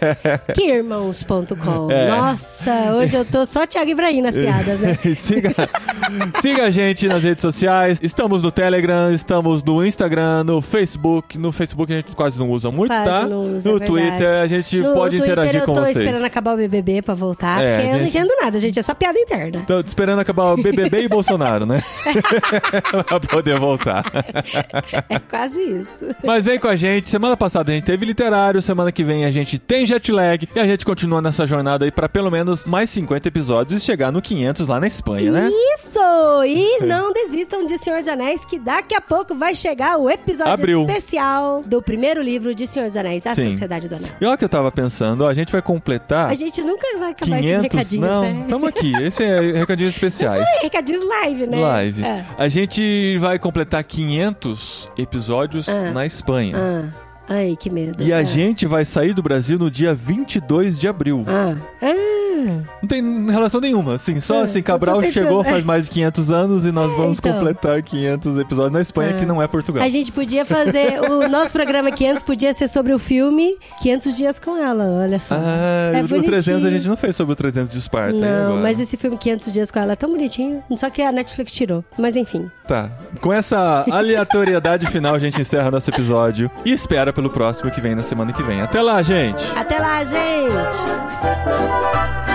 que irmãos.com. É. Nossa, hoje eu tô só Thiago Ibrahim nas piadas, né? Siga, siga a gente nas redes sociais. Estamos no Telegram, estamos no Instagram, no Facebook. No Facebook a gente quase não usa muito, Quase tá? não usa, no é. Twitter a gente No pode Twitter interagir eu com tô vocês. esperando acabar o BBB pra voltar, É, porque eu não gente- entendo nada, gente. É só piada interna. Tô esperando acabar o BBB e Bolsonaro, né? pra poder voltar. É quase isso. Mas vem com a gente. Semana passada a gente teve literário, semana que vem a gente tem jet lag e a gente continua nessa jornada aí pra pelo menos mais 50 episódios e chegar no 500 lá na Espanha, né? Isso! E não desistam de Senhor dos Anéis, que daqui a pouco vai chegar o episódio Abril. especial do primeiro livro de Senhor dos Anéis, A Sim. Sociedade do Anel. E olha o que eu tava pensando, ó, a gente vai completar A gente nunca vai acabar 500, esses recadinhos, não, né? tamo aqui. Esse é recadinhos especiais. Recadinhos live, né? Live. É. A gente vai completar 500 episódios Ah. Na Espanha. Ai, que medo. E a Ah. gente vai sair do Brasil no dia 22 de abril. Ah. Ah. Não tem relação nenhuma, assim, só É, assim, Cabral chegou é. faz mais de 500 anos e nós vamos então. completar 500 episódios na Espanha, que não é Portugal. A gente podia fazer. O nosso programa 500 podia ser sobre o filme 500 Dias com Ela, olha só. Ah, É o 300 a bonitinho. gente não fez sobre o 300 de Esparta. Não, mas esse filme 500 Dias com Ela é tão bonitinho. Só que a Netflix tirou. Mas enfim. Tá. Com essa aleatoriedade final, a gente encerra nosso episódio e espera pelo próximo que vem na semana que vem. Até lá, gente! Até lá, gente!